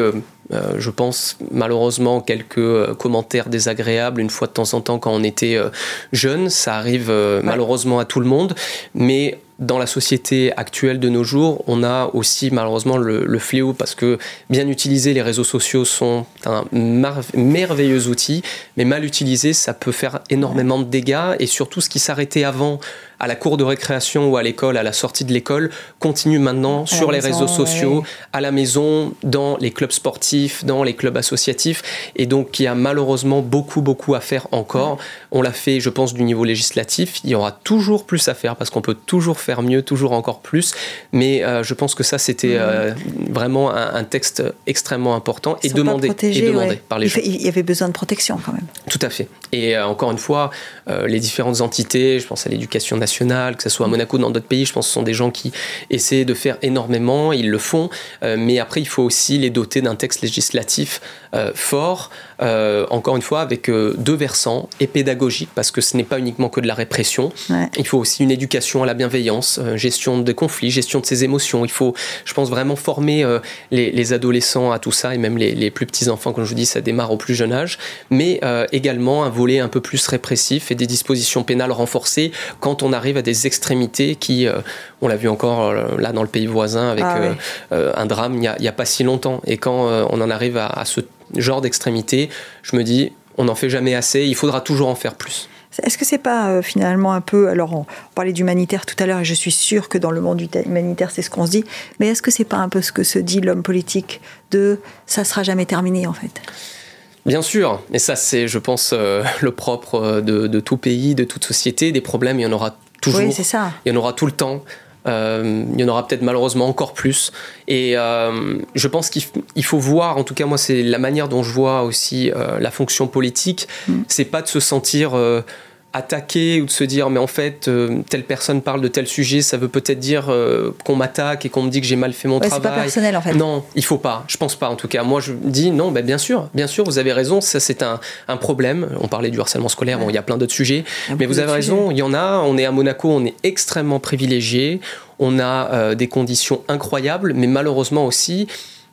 euh, je pense malheureusement quelques euh, commentaires désagréables une fois de temps en temps quand on était euh, jeune. Ça arrive malheureusement à tout le monde, mais dans la société actuelle de nos jours, on a aussi malheureusement le, fléau parce que bien utilisés, les réseaux sociaux sont un merveilleux outil, mais mal utilisés, ça peut faire énormément de dégâts. Et surtout ce qui s'arrêtait avant à la cour de récréation ou à l'école, à la sortie de l'école, continue maintenant sur les réseaux sociaux, à la maison, dans les clubs sportifs, dans les clubs associatifs. Et donc, il y a malheureusement beaucoup, beaucoup à faire encore. On l'a fait, je pense, du niveau législatif. Il y aura toujours plus à faire parce qu'on peut toujours faire mieux, toujours encore plus. Mais euh, je pense que ça, c'était euh, vraiment un, texte extrêmement important et demandé, et demandé par les il gens. il y avait besoin de protection quand même. Tout à fait. Et euh, encore une fois, les différentes entités, je pense à l'éducation nationale, que ce soit à Monaco ou dans d'autres pays. Je pense que ce sont des gens qui essaient de faire énormément, ils le font, euh, mais après il faut aussi les doter d'un texte législatif fort, euh, encore une fois avec deux versants, et pédagogique, parce que ce n'est pas uniquement que de la répression, il faut aussi une éducation à la bienveillance, gestion de conflits, gestion de ses émotions. Il faut, je pense, vraiment former les, adolescents à tout ça, et même les, les, plus petits enfants, comme je vous dis, ça démarre au plus jeune âge, mais également un volet un peu plus répressif et des dispositions pénales renforcées quand on arrive à des extrémités qui, euh, on l'a vu encore euh, là dans le pays voisin avec ah euh, un drame il n'y a, pas si longtemps. Et quand on en arrive à, ce genre d'extrémité, je me dis, on n'en fait jamais assez, il faudra toujours en faire plus. Est-ce que c'est pas finalement un peu alors on, parlait d'humanitaire tout à l'heure et je suis sûre que dans le monde humanitaire c'est ce qu'on se dit mais est-ce que c'est pas un peu ce que se dit l'homme politique de ça sera jamais terminé en fait? Bien sûr, et ça c'est, je pense, le propre de, de, tout pays, de toute société. Des problèmes, il y en aura toujours. c'est ça. Il y en aura tout le temps. Euh, il y en aura peut-être malheureusement encore plus. Et euh, je pense qu'il faut voir, en tout cas moi c'est la manière dont je vois aussi euh, la fonction politique, mm. c'est pas de se sentir attaquer ou de se dire mais en fait euh, telle personne parle de tel sujet ça veut peut-être dire euh, qu'on m'attaque et qu'on me dit que j'ai mal fait mon travail c'est pas personnel en fait. Non il faut pas. Je pense pas en tout cas. Moi je dis non ben, bien sûr bien sûr vous avez raison. Ça c'est un, un, problème. On parlait du harcèlement scolaire. Bon il y a plein d'autres sujets. Mais vous avez raison il y en a. On est à Monaco on est extrêmement privilégié. On a euh, des conditions incroyables mais malheureusement aussi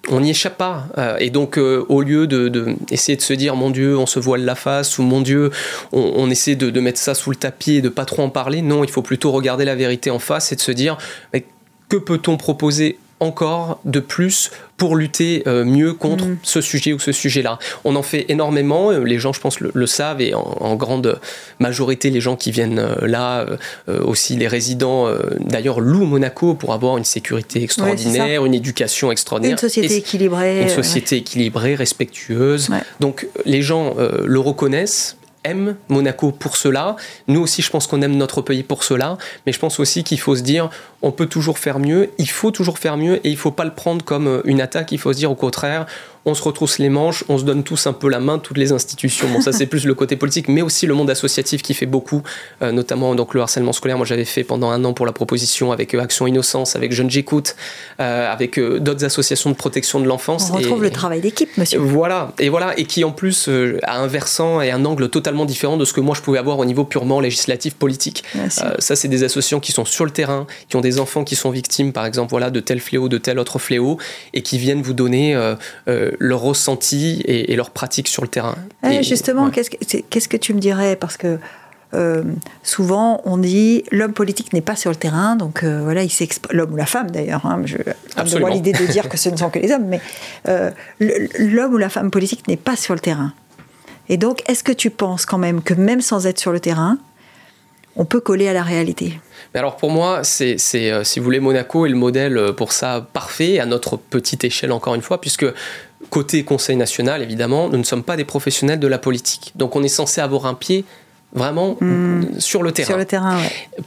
on n'y échappe pas. Euh, et donc, euh, au lieu de, de, essayer de se dire, mon Dieu, on se voile la face, ou mon Dieu, on, essaie de, mettre ça sous le tapis et de pas trop en parler, non, il faut plutôt regarder la vérité en face et de se dire, mais que peut-on proposer encore de plus pour lutter euh, mieux contre mm. ce sujet ou ce sujet-là. On en fait énormément, euh, les gens je pense le, savent et en, grande majorité les gens qui viennent euh, là, aussi les résidents d'ailleurs louent Monaco pour avoir une sécurité extraordinaire, une éducation extraordinaire. Une société équilibrée. Une société équilibrée, respectueuse. Donc les gens le reconnaissent, aime Monaco pour cela. Nous aussi, je pense qu'on aime notre pays pour cela. Mais je pense aussi qu'il faut se dire, on peut toujours faire mieux, il faut toujours faire mieux et il ne faut pas le prendre comme une attaque. Il faut se dire au contraire, on se retrousse les manches, on se donne tous un peu la main, toutes les institutions. Bon, ça c'est plus le côté politique, mais aussi le monde associatif qui fait beaucoup, euh, notamment donc le harcèlement scolaire. Moi j'avais fait pendant un an pour la proposition avec euh, Action Innocence, avec Jeunes J'écoute, euh, avec d'autres associations de protection de l'enfance. On retrouve le travail d'équipe, monsieur. Voilà, et voilà, et qui en plus a un versant et un angle totalement différent de ce que moi je pouvais avoir au niveau purement législatif, politique. ça c'est des associations qui sont sur le terrain, qui ont des enfants qui sont victimes, par exemple, voilà, de tel fléau, de tel autre fléau, et qui viennent vous donner leur ressenti et, leur pratique sur le terrain. Eh, justement, qu'est-ce, que, tu me dirais? Parce que euh, souvent, on dit l'homme politique n'est pas sur le terrain, donc euh, voilà, il l'homme ou la femme d'ailleurs. Hein, je pas l'idée de dire que ce ne sont que les hommes, mais euh, l'homme ou la femme politique n'est pas sur le terrain. Et donc, est-ce que tu penses quand même que même sans être sur le terrain, on peut coller à la réalité mais alors pour moi, c'est, si vous voulez, Monaco est le modèle pour ça parfait, à notre petite échelle encore une fois, puisque Côté Conseil national, évidemment, nous ne sommes pas des professionnels de la politique. Donc on est censé avoir un pied vraiment hmm. sur le terrain. Sur le terrain,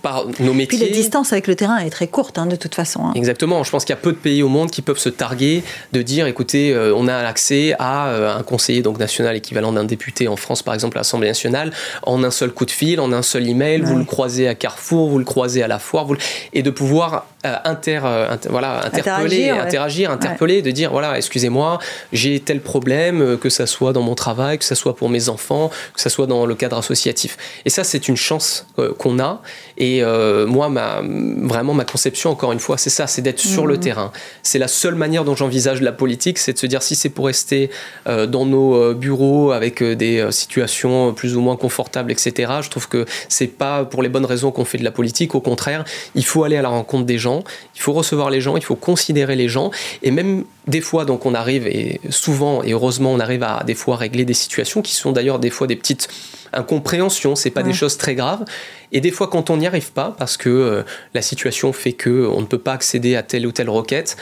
Par nos métiers. Puis la distance avec le terrain est très courte, hein, de toute façon. Hein. Exactement. Je pense qu'il y a peu de pays au monde qui peuvent se targuer de dire, écoutez, euh, on a accès à euh, un conseiller donc national équivalent d'un député en France, par exemple, à l'Assemblée nationale, en un seul coup de fil, en un seul email. Vous le croisez à Carrefour, vous le croisez à la foire, et de pouvoir euh, inter, voilà, interpeller, interagir, interpeller, de dire, voilà, excusez-moi, j'ai tel problème, que ça soit dans mon travail, que ça soit pour mes enfants, que ça soit dans le cadre associatif. Et ça, c'est une chance euh, qu'on a. Et euh, moi, ma, vraiment, ma conception, encore une fois, c'est ça, c'est d'être sur le mhm. terrain. C'est la seule manière dont j'envisage la politique, c'est de se dire si c'est pour rester euh, dans nos bureaux avec des situations plus ou moins confortables, etc. Je trouve que c'est pas pour les bonnes raisons qu'on fait de la politique. Au contraire, il faut aller à la rencontre des gens, il faut recevoir les gens, il faut considérer les gens. Et même des fois, donc, on arrive, et souvent, et heureusement, on arrive à des fois régler des situations qui sont d'ailleurs des fois des petites incompréhensions, c'est pas des choses très graves. Et des fois, quand on n'y arrive pas, parce que euh, la situation fait que on ne peut pas accéder à telle ou telle requête,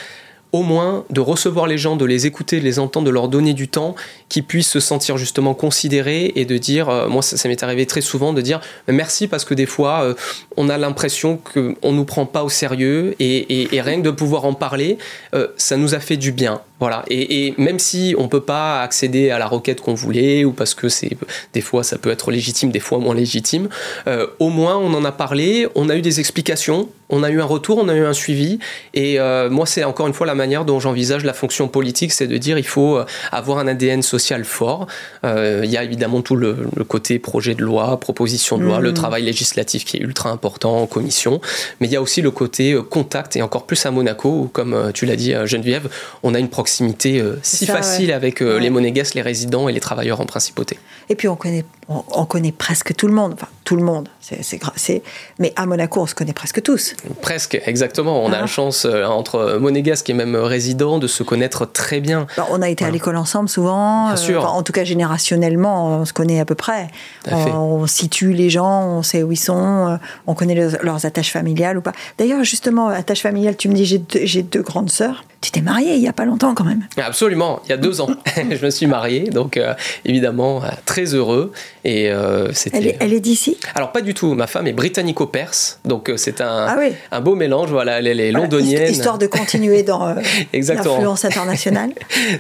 au moins de recevoir les gens, de les écouter, de les entendre, de leur donner du temps, qu'ils puissent se sentir justement considérés et de dire, euh, moi ça, m'est arrivé très souvent de dire merci parce que des fois euh, on a l'impression qu'on ne nous prend pas au sérieux et, rien que de pouvoir en parler, ça nous a fait du bien. Voilà. Et, même si on peut pas accéder à la requête qu'on voulait, ou parce que c'est des fois ça peut être légitime, des fois moins légitime, euh, au moins on en a parlé, on a eu des explications, on a eu un retour, on a eu un suivi. Et euh, moi, c'est encore une fois la manière dont j'envisage la fonction politique, c'est de dire il faut euh, avoir un ADN social fort. il y a évidemment tout le, côté projet de loi, proposition de loi, le mmh. travail législatif qui est ultra important en commission, mais il y a aussi le côté contact et encore plus à Monaco où, comme tu l'as dit Geneviève, on a une proximité proximité euh, si facile avec euh, les monégasques, les résidents et les travailleurs en principauté. Et puis on connaît, on, connaît presque tout le monde, enfin tout le monde, c'est, mais à Monaco on se connaît presque tous. Presque, exactement. On a la chance euh, entre monégasques et même résidents de se connaître très bien. on a été à l'école ensemble souvent, en tout cas générationnellement on se connaît à peu près. On, situe les gens, on sait où ils sont, on connaît leurs attaches familiales ou pas. D'ailleurs justement, attaches familiales, tu me dis j'ai j'ai deux grandes sœurs. Tu t'es marié il y a pas longtemps quand même. Absolument, il y a deux ans, je me suis marié, donc euh, évidemment euh, très heureux. Et euh, c'était. Elle est, d'ici? Alors pas du tout. Ma femme est britannico-perse, donc c'est un, ah un beau mélange. Voilà, elle, est londonienne. Histoire de continuer dans l'influence internationale.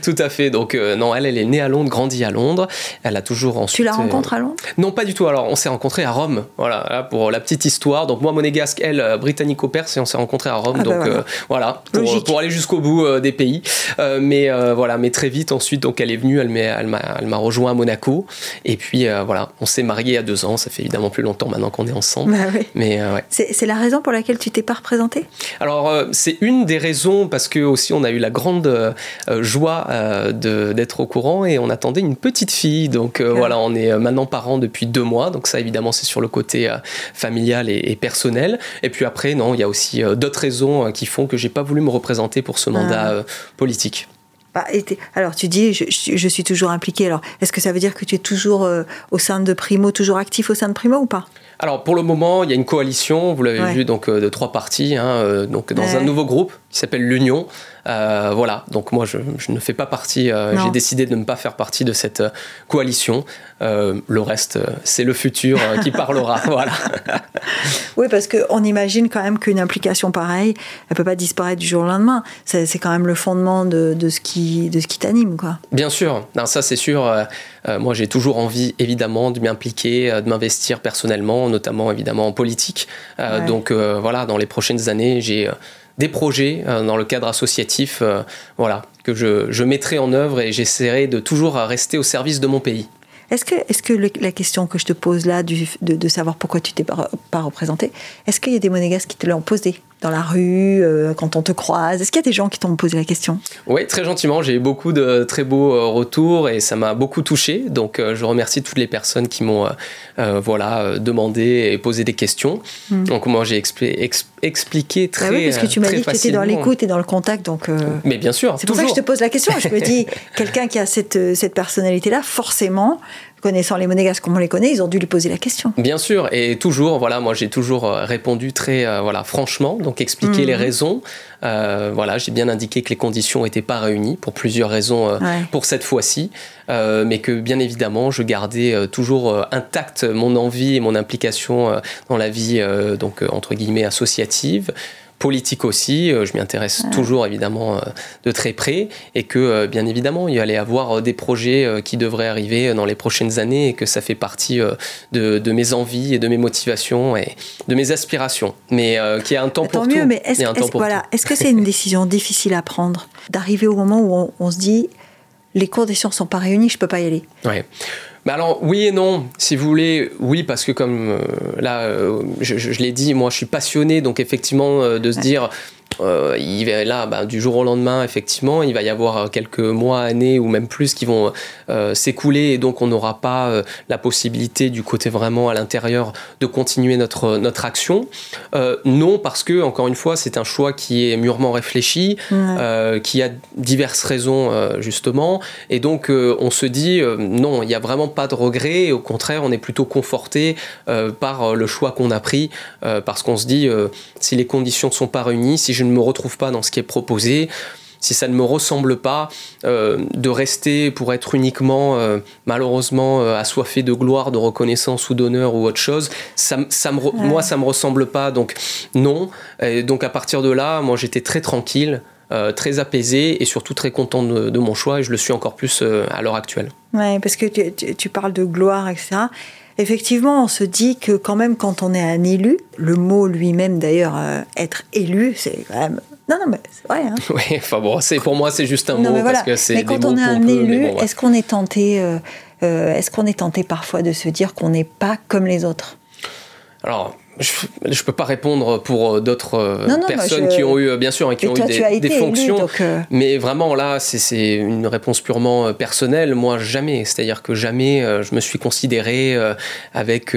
tout à fait. Donc non, elle, elle est née à Londres, grandie à Londres. Elle a toujours ensuite. Tu la rencontres à Londres? Non, pas du tout. Alors on s'est rencontrés à Rome. Voilà, pour la petite histoire. Donc moi monégasque, elle britannico-perse, et on s'est rencontrés à Rome. Ah, bah donc voilà, pour, pour aller jusqu'au bout euh, des pays. Euh, mais euh, voilà, mais très vite ensuite, donc elle est venue, elle m'a rejoint à Monaco. Et puis voilà, on s'est marié à deux ans. Ça fait évidemment plus longtemps maintenant qu'on est ensemble. Bah mais c'est la raison pour laquelle tu t'es pas représenté? Alors c'est une des raisons parce que aussi on a eu la grande joie d'être au courant et on attendait une petite fille. Donc voilà, on est maintenant parents depuis deux mois. Donc ça évidemment c'est sur le côté familial et, et, personnel. Et puis après non, il y a aussi d'autres raisons qui font que j'ai pas voulu me représenter pour ce ah. Mandat euh, politique. Bah, alors tu dis, je, suis toujours impliqué. Alors, est-ce que ça veut dire que tu es toujours euh, au sein de Primo, toujours actif au sein de Primo ou pas? Alors, pour le moment, il y a une coalition, vous l'avez vu, donc euh, de trois partis, hein, donc dans un nouveau groupe qui s'appelle l'Union. Euh, voilà, donc moi je, ne fais pas partie, euh, j'ai décidé de ne pas faire partie de cette euh, coalition. le reste, c'est le futur qui parlera. voilà. Oui, parce qu'on imagine quand même qu'une implication pareille, elle peut pas disparaître du jour au lendemain. C'est quand même le fondement de, ce qui, de ce qui t'anime. quoi. Bien sûr, non, ça c'est sûr. Moi j'ai toujours envie évidemment de m'impliquer, de m'investir personnellement, notamment évidemment en politique. Donc voilà, dans les prochaines années, j'ai des projets euh, dans le cadre associatif, euh, voilà, que je, je, mettrai en œuvre et j'essaierai de toujours rester au service de mon pays. Est-ce que, est que la question que je te pose là, du, de, savoir pourquoi tu t'es pas, pas représenté, est-ce qu'il y a des monégasques qui te l'ont posé? Dans la rue, euh, quand on te croise Est-ce qu'il y a des gens qui t'ont posé la question? Oui, très gentiment. J'ai eu beaucoup de très beaux euh, retours et ça m'a beaucoup touché. Donc, euh, je remercie toutes les personnes qui m'ont voilà, demandé et posé des questions. Hmm. Donc, moi, j'ai expliqué très bah oui, parce que tu m'as dit que tu étais dans l'écoute et dans le contact. Donc, Mais bien sûr. C'est pour ça que je te pose la question. je me dis, quelqu'un qui a cette, cette personnalité-là, forcément, connaissant les monégasques comme on les connaît, ils ont dû lui poser la question. Bien sûr, et toujours, voilà, moi j'ai toujours euh, répondu très, euh, voilà, franchement, donc expliquer les mhm. raisons. Euh, voilà, j'ai bien indiqué que les conditions n'étaient pas réunies pour plusieurs raisons pour cette fois-ci, mais que bien évidemment, je gardais toujours intacte mon envie et mon implication dans la vie, donc entre guillemets associative politique aussi. Euh, je m'y intéresse toujours évidemment euh, de très près et que euh, bien évidemment il y allait avoir des projets qui devraient arriver dans les prochaines années et que ça fait partie de, mes envies et de mes motivations et de mes aspirations. Mais qui a un temps pour mieux, tout. Mais est-ce voilà, est que c'est une décision difficile à prendre d'arriver au moment où on, on se dit les conditions ne sont pas réunies, je ne peux pas y aller? Ouais. Bah alors oui et non, si vous voulez, oui parce que comme euh, là, euh, je, je l'ai dit, moi je suis passionné, donc effectivement euh, de se dire euh, il va, là, bah, du jour au lendemain, effectivement, il va y avoir quelques mois, années ou même plus qui vont euh, s'écouler et donc on n'aura pas euh, la possibilité du côté vraiment à l'intérieur de continuer notre, notre action. non, parce que, encore une fois, c'est un choix qui est mûrement réfléchi, qui a diverses raisons, justement, et donc on se dit, non, il n'y a vraiment pas de regret, et au contraire, on est plutôt conforté par le choix qu'on a pris, parce qu'on se dit, si les conditions ne sont pas réunies, si je ne me retrouve pas dans ce qui est proposé, si ça ne me ressemble pas, euh, de rester pour être uniquement, euh, malheureusement, euh, assoiffé de gloire, de reconnaissance ou d'honneur ou autre chose, ça, ça me, moi, ça me ressemble pas. Donc, non. Et donc, à partir de là, moi, j'étais très tranquille. très apaisé et surtout très content de, mon choix et je le suis encore plus à l'heure actuelle. Ouais, parce que tu, tu, parles de gloire, etc. Effectivement, on se dit que quand même, quand on est un élu, le mot lui-même d'ailleurs, euh, être élu, c'est quand même. Non, non, mais c'est vrai. Hein. Oui, enfin bon, c'est pour moi, c'est juste un mot parce que c'est. Mais quand on est un élu, est-ce qu'on est tenté, euh, euh, est-ce qu'on est tenté parfois de se dire qu'on n'est pas comme les autres? Alors, je ne peux pas répondre pour euh, d'autres euh, personnes qui ont eu, euh, bien sûr, qui ont eu des, fonctions. Mais vraiment, là, c'est une réponse purement personnelle. Moi, jamais. C'est-à-dire que jamais je me suis considéré avec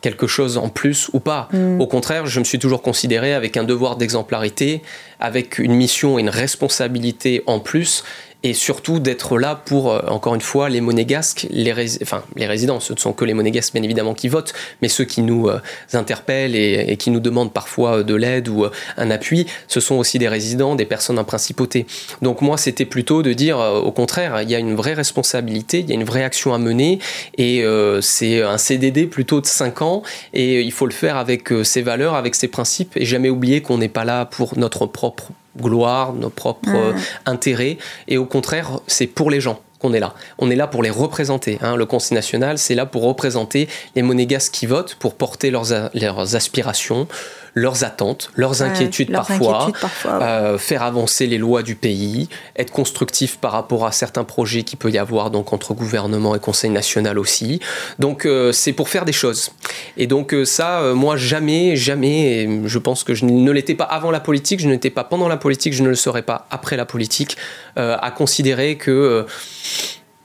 quelque chose en plus ou pas. Mm. Au contraire, je me suis toujours considéré avec un devoir d'exemplarité, avec une mission et une responsabilité en plus et surtout d'être là pour, euh, encore une fois, les monégasques, les, enfin, les résidents, ce ne sont que les monégasques bien évidemment qui votent, mais ceux qui nous euh, interpellent et, qui nous demandent parfois euh, de l'aide ou un appui, ce sont aussi des résidents, des personnes en principauté. Donc moi, c'était plutôt de dire, au contraire, il y a une vraie responsabilité, il y a une vraie action à mener, et c'est un CDD plutôt de 5 ans, et il faut le faire avec ses valeurs, avec ses principes, et jamais oublier qu'on n'est pas là pour notre propre gloire, nos propres euh, intérêts. Et au contraire, c'est pour les gens qu'on est là. On est là pour les représenter. Hein. Le Conseil national, c'est là pour représenter les monégasques qui votent, pour porter leurs, leurs aspirations, leurs attentes, leurs inquiétudes parfois, euh, faire avancer les lois du pays, être constructif par rapport à certains projets qu'il peut y avoir donc entre gouvernement et Conseil national aussi. Donc euh, c'est pour faire des choses. Et donc euh, ça, moi jamais, jamais, et je pense que je ne l'étais pas avant la politique, je n'étais pas pendant la politique, je ne le serai pas après la politique, à considérer que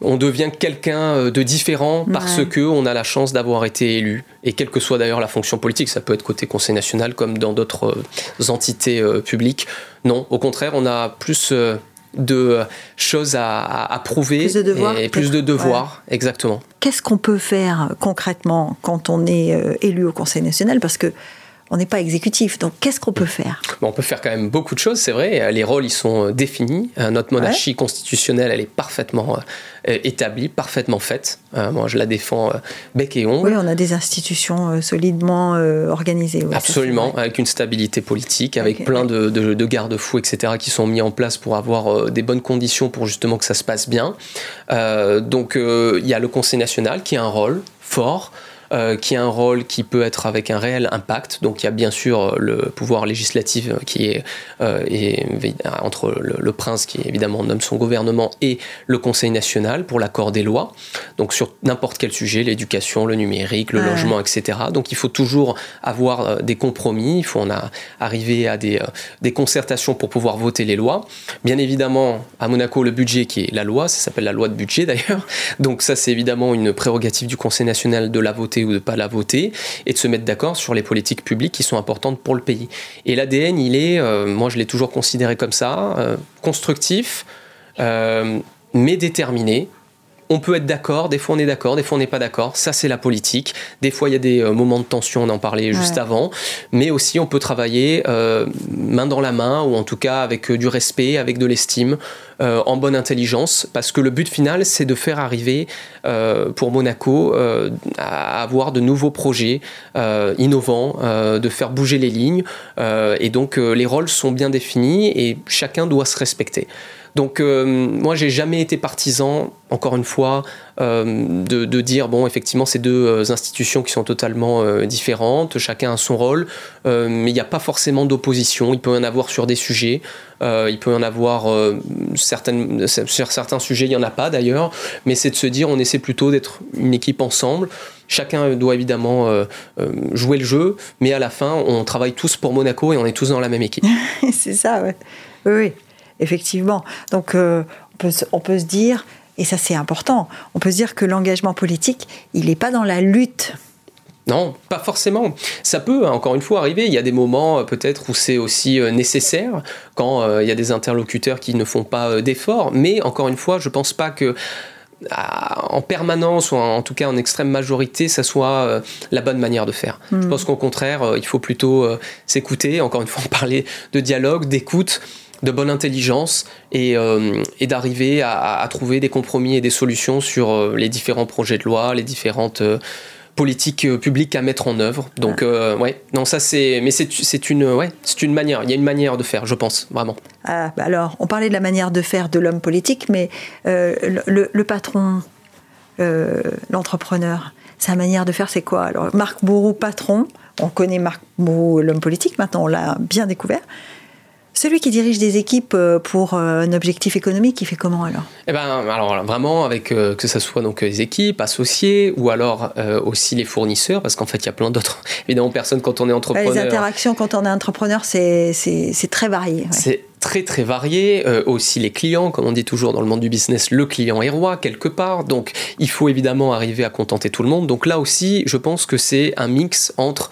on devient quelqu'un euh, de différent parce que on a la chance d'avoir été élu. Et quelle que soit d'ailleurs la fonction politique, ça peut être côté Conseil national comme dans d'autres euh, entités euh, publiques. Non, au contraire, on a plus de choses à, prouver plus de devoirs, et plus de devoirs, exactement. Qu'est-ce qu'on peut faire concrètement quand on est élu au Conseil national? Parce que on n'est pas exécutif. Donc, qu'est-ce qu'on peut faire? On peut faire quand même beaucoup de choses, c'est vrai. Les rôles, ils sont euh, définis. Euh, notre monarchie constitutionnelle, elle est parfaitement euh, établie, parfaitement faite. moi, je la défends bec et ongle. Oui, on a des institutions solidement organisées. Absolument, avec une stabilité politique, avec plein de, garde-fous, etc., qui sont mis en place pour avoir des bonnes conditions pour justement que ça se passe bien. donc, il y a le Conseil national qui a un rôle fort. Euh, qui a un rôle qui peut être avec un réel impact. Donc il y a bien sûr le pouvoir législatif qui est, euh, entre le, prince qui évidemment nomme son gouvernement et le Conseil national pour l'accord des lois. Donc sur n'importe quel sujet, l'éducation, le numérique, le logement, etc. Donc il faut toujours avoir euh, des compromis. Il faut en arriver à des, des concertations pour pouvoir voter les lois. Bien évidemment, à Monaco, le budget qui est la loi, ça s'appelle la loi de budget d'ailleurs. Donc ça c'est évidemment une prérogative du Conseil national de la voter ou de ne pas la voter, et de se mettre d'accord sur les politiques publiques qui sont importantes pour le pays. Et l'ADN, il est, euh, moi je l'ai toujours considéré comme ça, euh, constructif, euh, mais déterminé, on peut être d'accord, des fois on est d'accord, des fois on n'est pas d'accord. Ça, c'est la politique. Des fois, il y a des euh, moments de tension, on en parlait juste avant. Mais aussi, on peut travailler euh, main dans la main, ou en tout cas avec euh, du respect, avec de l'estime, en bonne intelligence. Parce que le but final, c'est de faire arriver pour Monaco à avoir de nouveaux projets innovants, de faire bouger les lignes. et donc, les rôles sont bien définis et chacun doit se respecter. Donc euh, moi j'ai jamais été partisan, encore une fois, euh, de, dire bon effectivement ces deux euh, institutions qui sont totalement différentes, chacun a son rôle, mais il n'y a pas forcément d'opposition. Il peut y en avoir sur des sujets, il peut y en avoir certaines, sur certains sujets il n'y en a pas d'ailleurs, mais c'est de se dire on essaie plutôt d'être une équipe ensemble. Chacun doit évidemment jouer le jeu, mais à la fin, on travaille tous pour Monaco et on est tous dans la même équipe. c'est ça, ouais. oui. Effectivement. Donc euh, on, peut, se dire, et ça c'est important, on peut se dire que l'engagement politique, il n'est pas dans la lutte. Non, pas forcément. Ça peut, hein, encore une fois, arriver. Il y a des moments euh, peut-être où c'est aussi euh, nécessaire, quand il y a des interlocuteurs qui ne font pas d'efforts. Mais encore une fois, je ne pense pas que en permanence ou en, tout cas en extrême majorité, ça soit la bonne manière de faire. Je hmm. pense qu'au contraire, il faut plutôt s'écouter. Encore une fois, on parlait de dialogue, d'écoute de bonne intelligence et, euh, d'arriver à, trouver des compromis et des solutions sur euh, les différents projets de loi, les différentes euh, politiques publiques à mettre en œuvre. Donc ouais, non ça c'est mais c'est une ouais, c'est une manière, il y a une manière de faire, je pense, vraiment. Ah, bah alors, on parlait de la manière de faire de l'homme politique, mais le, patron, l'entrepreneur, sa manière de faire, c'est quoi? Alors, Marc Bourreau, patron, on connaît Marc Bourreau, l'homme politique, maintenant on l'a bien découvert. Celui qui dirige des équipes euh, pour euh, un objectif économique, il fait comment alors? Eh ben, alors vraiment avec euh, que ce soit donc les équipes, associés ou alors aussi les fournisseurs, parce qu'en fait il y a plein d'autres évidemment personnes quand on est entrepreneur. Les interactions quand on est entrepreneur, c'est très varié. C'est très très varié. aussi les clients, comme on dit toujours dans le monde du business, le client est roi quelque part. Donc il faut évidemment arriver à contenter tout le monde. Donc là aussi, je pense que c'est un mix entre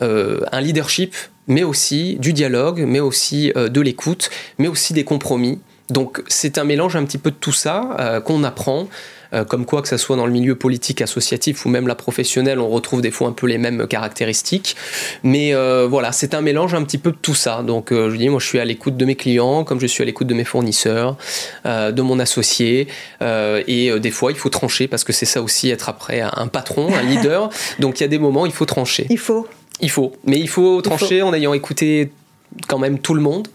un leadership mais aussi du dialogue, mais aussi euh, de l'écoute, mais aussi des compromis. Donc c'est un mélange un petit peu de tout ça euh, qu'on apprend. Euh, comme quoi que ce soit dans le milieu politique, associatif ou même la professionnelle, on retrouve des fois un peu les mêmes caractéristiques. Mais voilà, c'est un mélange un petit peu de tout ça. Donc je dis, moi je suis à l'écoute de mes clients, comme je suis à l'écoute de mes fournisseurs, de mon associé. et des fois, il faut trancher parce que c'est ça aussi être après un patron, un leader. Donc il y a des moments, il faut trancher. Il faut. Il faut, mais il faut trancher en ayant écouté quand même tout le monde,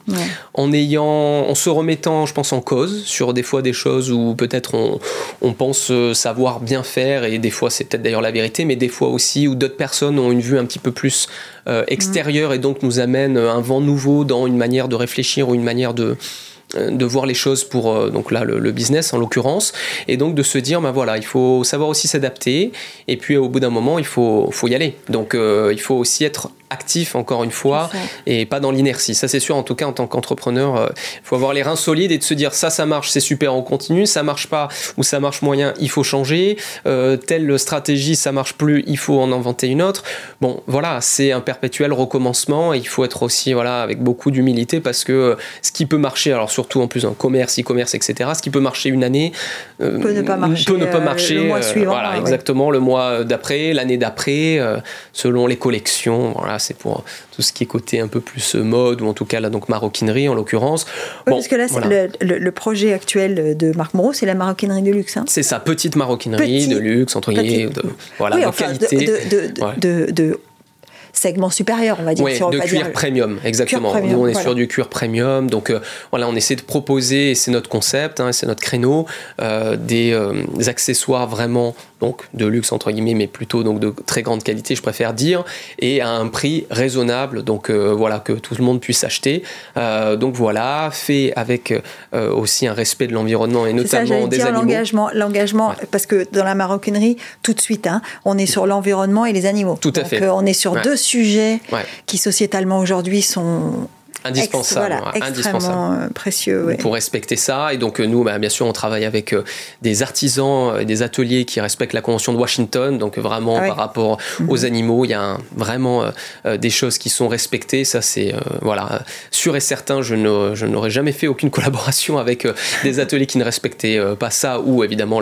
en ayant, en se remettant, je pense, en cause sur des fois des choses où peut-être on, on, pense euh, savoir bien faire et des fois c'est peut-être d'ailleurs la vérité, mais des fois aussi où d'autres personnes ont une vue un petit peu plus euh, extérieure et donc nous amènent un vent nouveau dans une manière de réfléchir ou une manière de de voir les choses pour euh, donc là le, business en l'occurrence. Et donc de se dire ben voilà il faut savoir aussi s'adapter. Et puis au bout d'un moment il faut faut y aller. Donc euh, il faut aussi être actif encore une fois et pas dans l'inertie ça c'est sûr en tout cas en tant qu'entrepreneur il faut avoir les reins solides et de se dire ça ça marche c'est super on continue ça marche pas ou ça marche moyen il faut changer telle stratégie ça marche plus il faut en inventer une autre bon voilà c'est un perpétuel recommencement et il faut être aussi voilà avec beaucoup d'humilité parce que ce qui peut marcher alors sur surtout en plus en commerce, e-commerce, etc. Ce qui peut marcher une année euh, peut ne pas marcher, peut ne pas marcher le mois euh, suivant. voilà, exactement, le mois d'après, l'année d'après, euh, selon les collections. Voilà, c'est pour tout ce qui est côté un peu plus mode ou en tout cas là donc maroquinerie en l'occurrence. bon, parce que là, le, projet actuel de Marc Moreau, c'est la maroquinerie de luxe. Hein. c'est ça, petite maroquinerie de luxe entre guillemets, de, voilà, de qualité, de, de segment supérieur, on va dire. Oui, de cuir premium, exactement. Nous, on est sur du cuir premium. Donc, euh, voilà, on essaie de proposer, et c'est notre concept, hein, c'est notre créneau, euh, des, euh, accessoires vraiment donc de luxe entre guillemets, mais plutôt donc de très grande qualité, je préfère dire, et à un prix raisonnable, donc voilà que tout le monde puisse acheter. donc voilà, fait avec aussi un respect de l'environnement et notamment des animaux. L'engagement, l'engagement, parce que dans la maroquinerie, tout de suite, hein, on est sur l'environnement et les animaux. Tout à fait. on est sur deux sujets qui sociétalement aujourd'hui sont indispensable, voilà, indispensable. précieux. Pour respecter ça, et donc nous, bah, bien sûr, on travaille avec des artisans et des ateliers qui respectent la Convention de Washington, donc vraiment par rapport mhm. aux animaux, il y a vraiment des choses qui sont respectées. Ça, c'est voilà sûr et certain. Je n'aurais jamais fait aucune collaboration avec des ateliers qui ne respectaient pas ça, ou évidemment,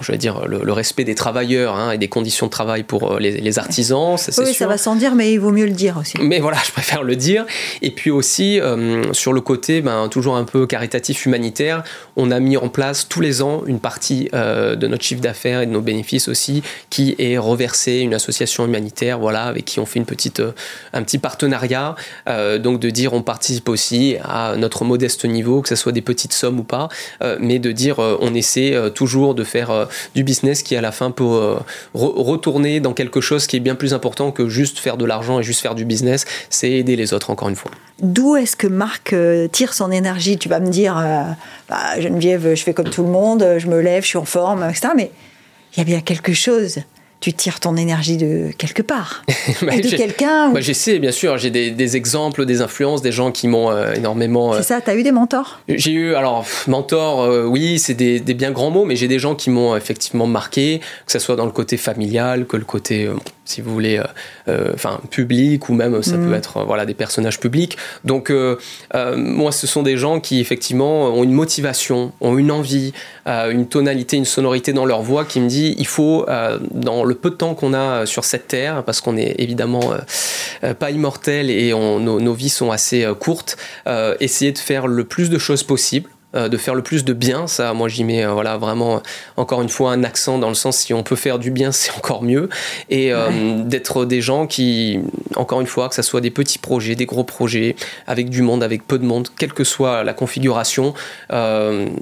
je vais dire le, respect des travailleurs hein, et des conditions de travail pour les, les artisans. Ça, oui, ça va sans dire, mais il vaut mieux le dire aussi. Mais voilà, je préfère le dire. Et puis aussi, euh, sur le côté ben, toujours un peu caritatif humanitaire, on a mis en place tous les ans une partie euh, de notre chiffre d'affaires et de nos bénéfices aussi qui est reversée une association humanitaire, voilà, avec qui on fait une petite, euh, un petit partenariat. donc de dire on participe aussi à notre modeste niveau, que ce soit des petites sommes ou pas, mais de dire on essaie toujours de faire du business qui à la fin peut retourner dans quelque chose qui est bien plus important que juste faire de l'argent et juste faire du business, c'est aider les autres, encore une fois. D'où est-ce que Marc euh, tire son énergie? Tu vas me dire, euh, bah, Geneviève, je fais comme tout le monde, je me lève, je suis en forme, etc. Mais il y a bien quelque chose tu tires ton énergie de quelque part. bah, de quelqu'un. Bah, J'essaie, bien sûr. J'ai des, exemples, des influences, des gens qui m'ont euh, énormément. C'est ça, tu as eu des mentors? J'ai eu, alors, mentors, oui, c'est des, bien grands mots, mais j'ai des gens qui m'ont effectivement marqué, que ce soit dans le côté familial, que le côté si vous voulez, euh, euh, enfin public ou même ça peut mm. être voilà des personnages publics. Donc euh, moi, ce sont des gens qui effectivement ont une motivation, ont une envie, une tonalité, une sonorité dans leur voix qui me dit il faut dans le peu de temps qu'on a sur cette terre, parce qu'on est évidemment pas immortel et nos, nos, vies sont assez courtes, essayer de faire le plus de choses possible. euh, de faire le plus de bien. Ça, moi, j'y mets euh, voilà, vraiment, encore une fois, un accent dans le sens si on peut faire du bien, c'est encore mieux. Et euh, d'être des gens qui, encore une fois, que ce soit des petits projets, des gros projets, avec du monde, avec peu de monde, quelle que soit la configuration,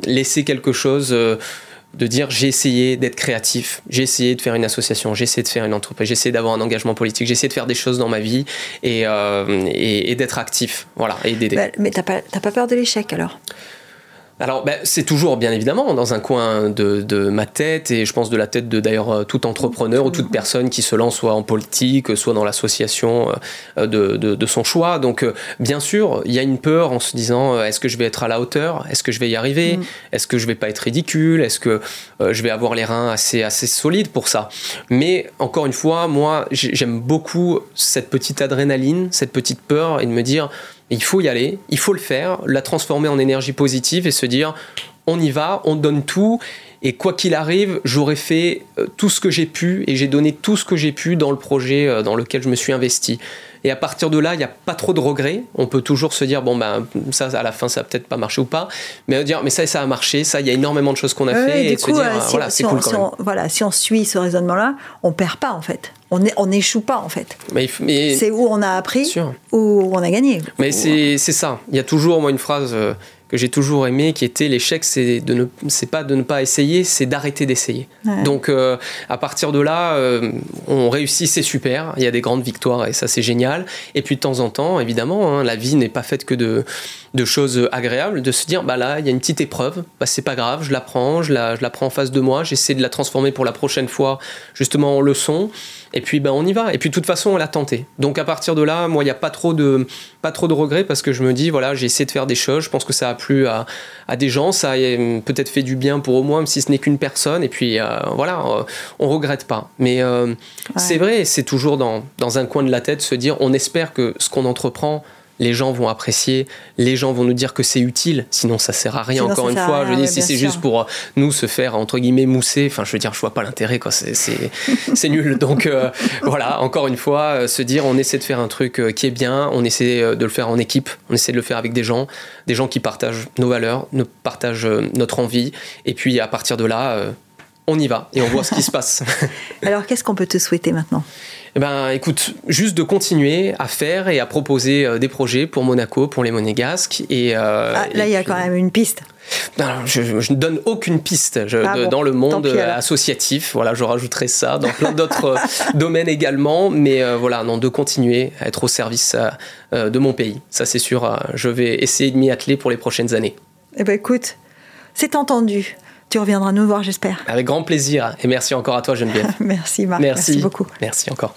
laisser quelque chose de dire j'ai essayé d'être créatif, j'ai essayé de faire une association, j'ai essayé de faire une entreprise, j'ai essayé d'avoir un engagement politique, j'ai essayé de faire des choses dans ma vie et, et, d'être actif, voilà, et d'aider. Bah, mais t'as pas, pas peur de l'échec alors? Alors, ben, c'est toujours bien évidemment dans un coin de, ma tête et je pense de la tête de d'ailleurs euh, tout entrepreneur ou toute personne qui se lance soit en politique, soit dans l'association euh, de, son choix. Donc, euh, bien sûr, il y a une peur en se disant est-ce que je vais être à la hauteur? Est-ce que je vais y arriver? Mm. Est-ce que je vais pas être ridicule? Est-ce que je vais avoir les reins assez, assez solides pour ça? Mais encore une fois, moi, j'aime beaucoup cette petite adrénaline, cette petite peur et de me dire il faut y aller, il faut le faire, la transformer en énergie positive et se dire on y va, on donne tout. Et quoi qu'il arrive, j'aurais fait euh, tout ce que j'ai pu et j'ai donné tout ce que j'ai pu dans le projet euh, dans lequel je me suis investi. Et à partir de là, il n'y a pas trop de regrets. On peut toujours se dire, bon, ben, ça, à la fin, ça a peut-être pas marché ou pas. Mais dire, mais ça, ça a marché, ça, il y a énormément de choses qu'on a fait. Et, se dire, euh, voilà, c'est cool quand même. voilà, si on suit ce raisonnement-là, on perd pas, en fait. On n'échoue pas, en fait. Mais, c'est où on a appris, où on a gagné. Mais c'est ça. Il y a toujours, moi, une phrase que j'ai toujours aimé, qui était l'échec, c'est de ne, c'est pas de ne pas essayer, c'est d'arrêter d'essayer. Donc euh, à partir de là, euh, on réussit, c'est super. Il y a des grandes victoires et ça c'est génial. Et puis de temps en temps, évidemment, hein, la vie n'est pas faite que de, de choses agréables, de se dire bah là il y a une petite épreuve, bah c'est pas grave, je la prends, je la, je la prends en face de moi, j'essaie de la transformer pour la prochaine fois justement en leçon. Et puis ben on y va. Et puis de toute façon on l'a tenté. Donc à partir de là, moi il n'y a pas trop de pas trop de regrets parce que je me dis voilà j'ai essayé de faire des choses. Je pense que ça a plu à, à des gens, ça a peut-être fait du bien pour au moins même si ce n'est qu'une personne. Et puis euh, voilà, euh, on regrette pas. Mais euh, c'est vrai, c'est toujours dans, dans un coin de la tête se dire on espère que ce qu'on entreprend les gens vont apprécier, les gens vont nous dire que c'est utile, sinon ça sert à rien. Encore une fois, je dis si c'est juste pour euh, nous se faire entre guillemets mousser, enfin je veux dire, je vois pas l'intérêt quoi, c'est nul. Donc euh, voilà, encore une fois, euh, se dire on essaie de faire un truc qui est bien, on essaie de le faire en équipe, on essaie de le faire avec des gens, des gens qui partagent nos valeurs, nous partagent notre envie, et puis à partir de là, on y va et on voit ce qui se passe. Alors qu'est-ce qu'on peut te souhaiter maintenant? Eh ben, écoute, juste de continuer à faire et à proposer euh, des projets pour Monaco, pour les Monégasques. Et, euh, ah, là, il y a quand même une piste. je, ne donne aucune piste ah dans le monde euh, associatif. Voilà, je rajouterai ça dans plein d'autres domaines également. Mais voilà, non, de continuer à être au service de mon pays. Ça, c'est sûr. je vais essayer de m'y atteler pour les prochaines années. Eh ben, écoute, c'est entendu. Tu reviendras nous voir, j'espère. Avec grand plaisir. Et merci encore à toi, Geneviève. merci, Marc. merci beaucoup. Merci encore.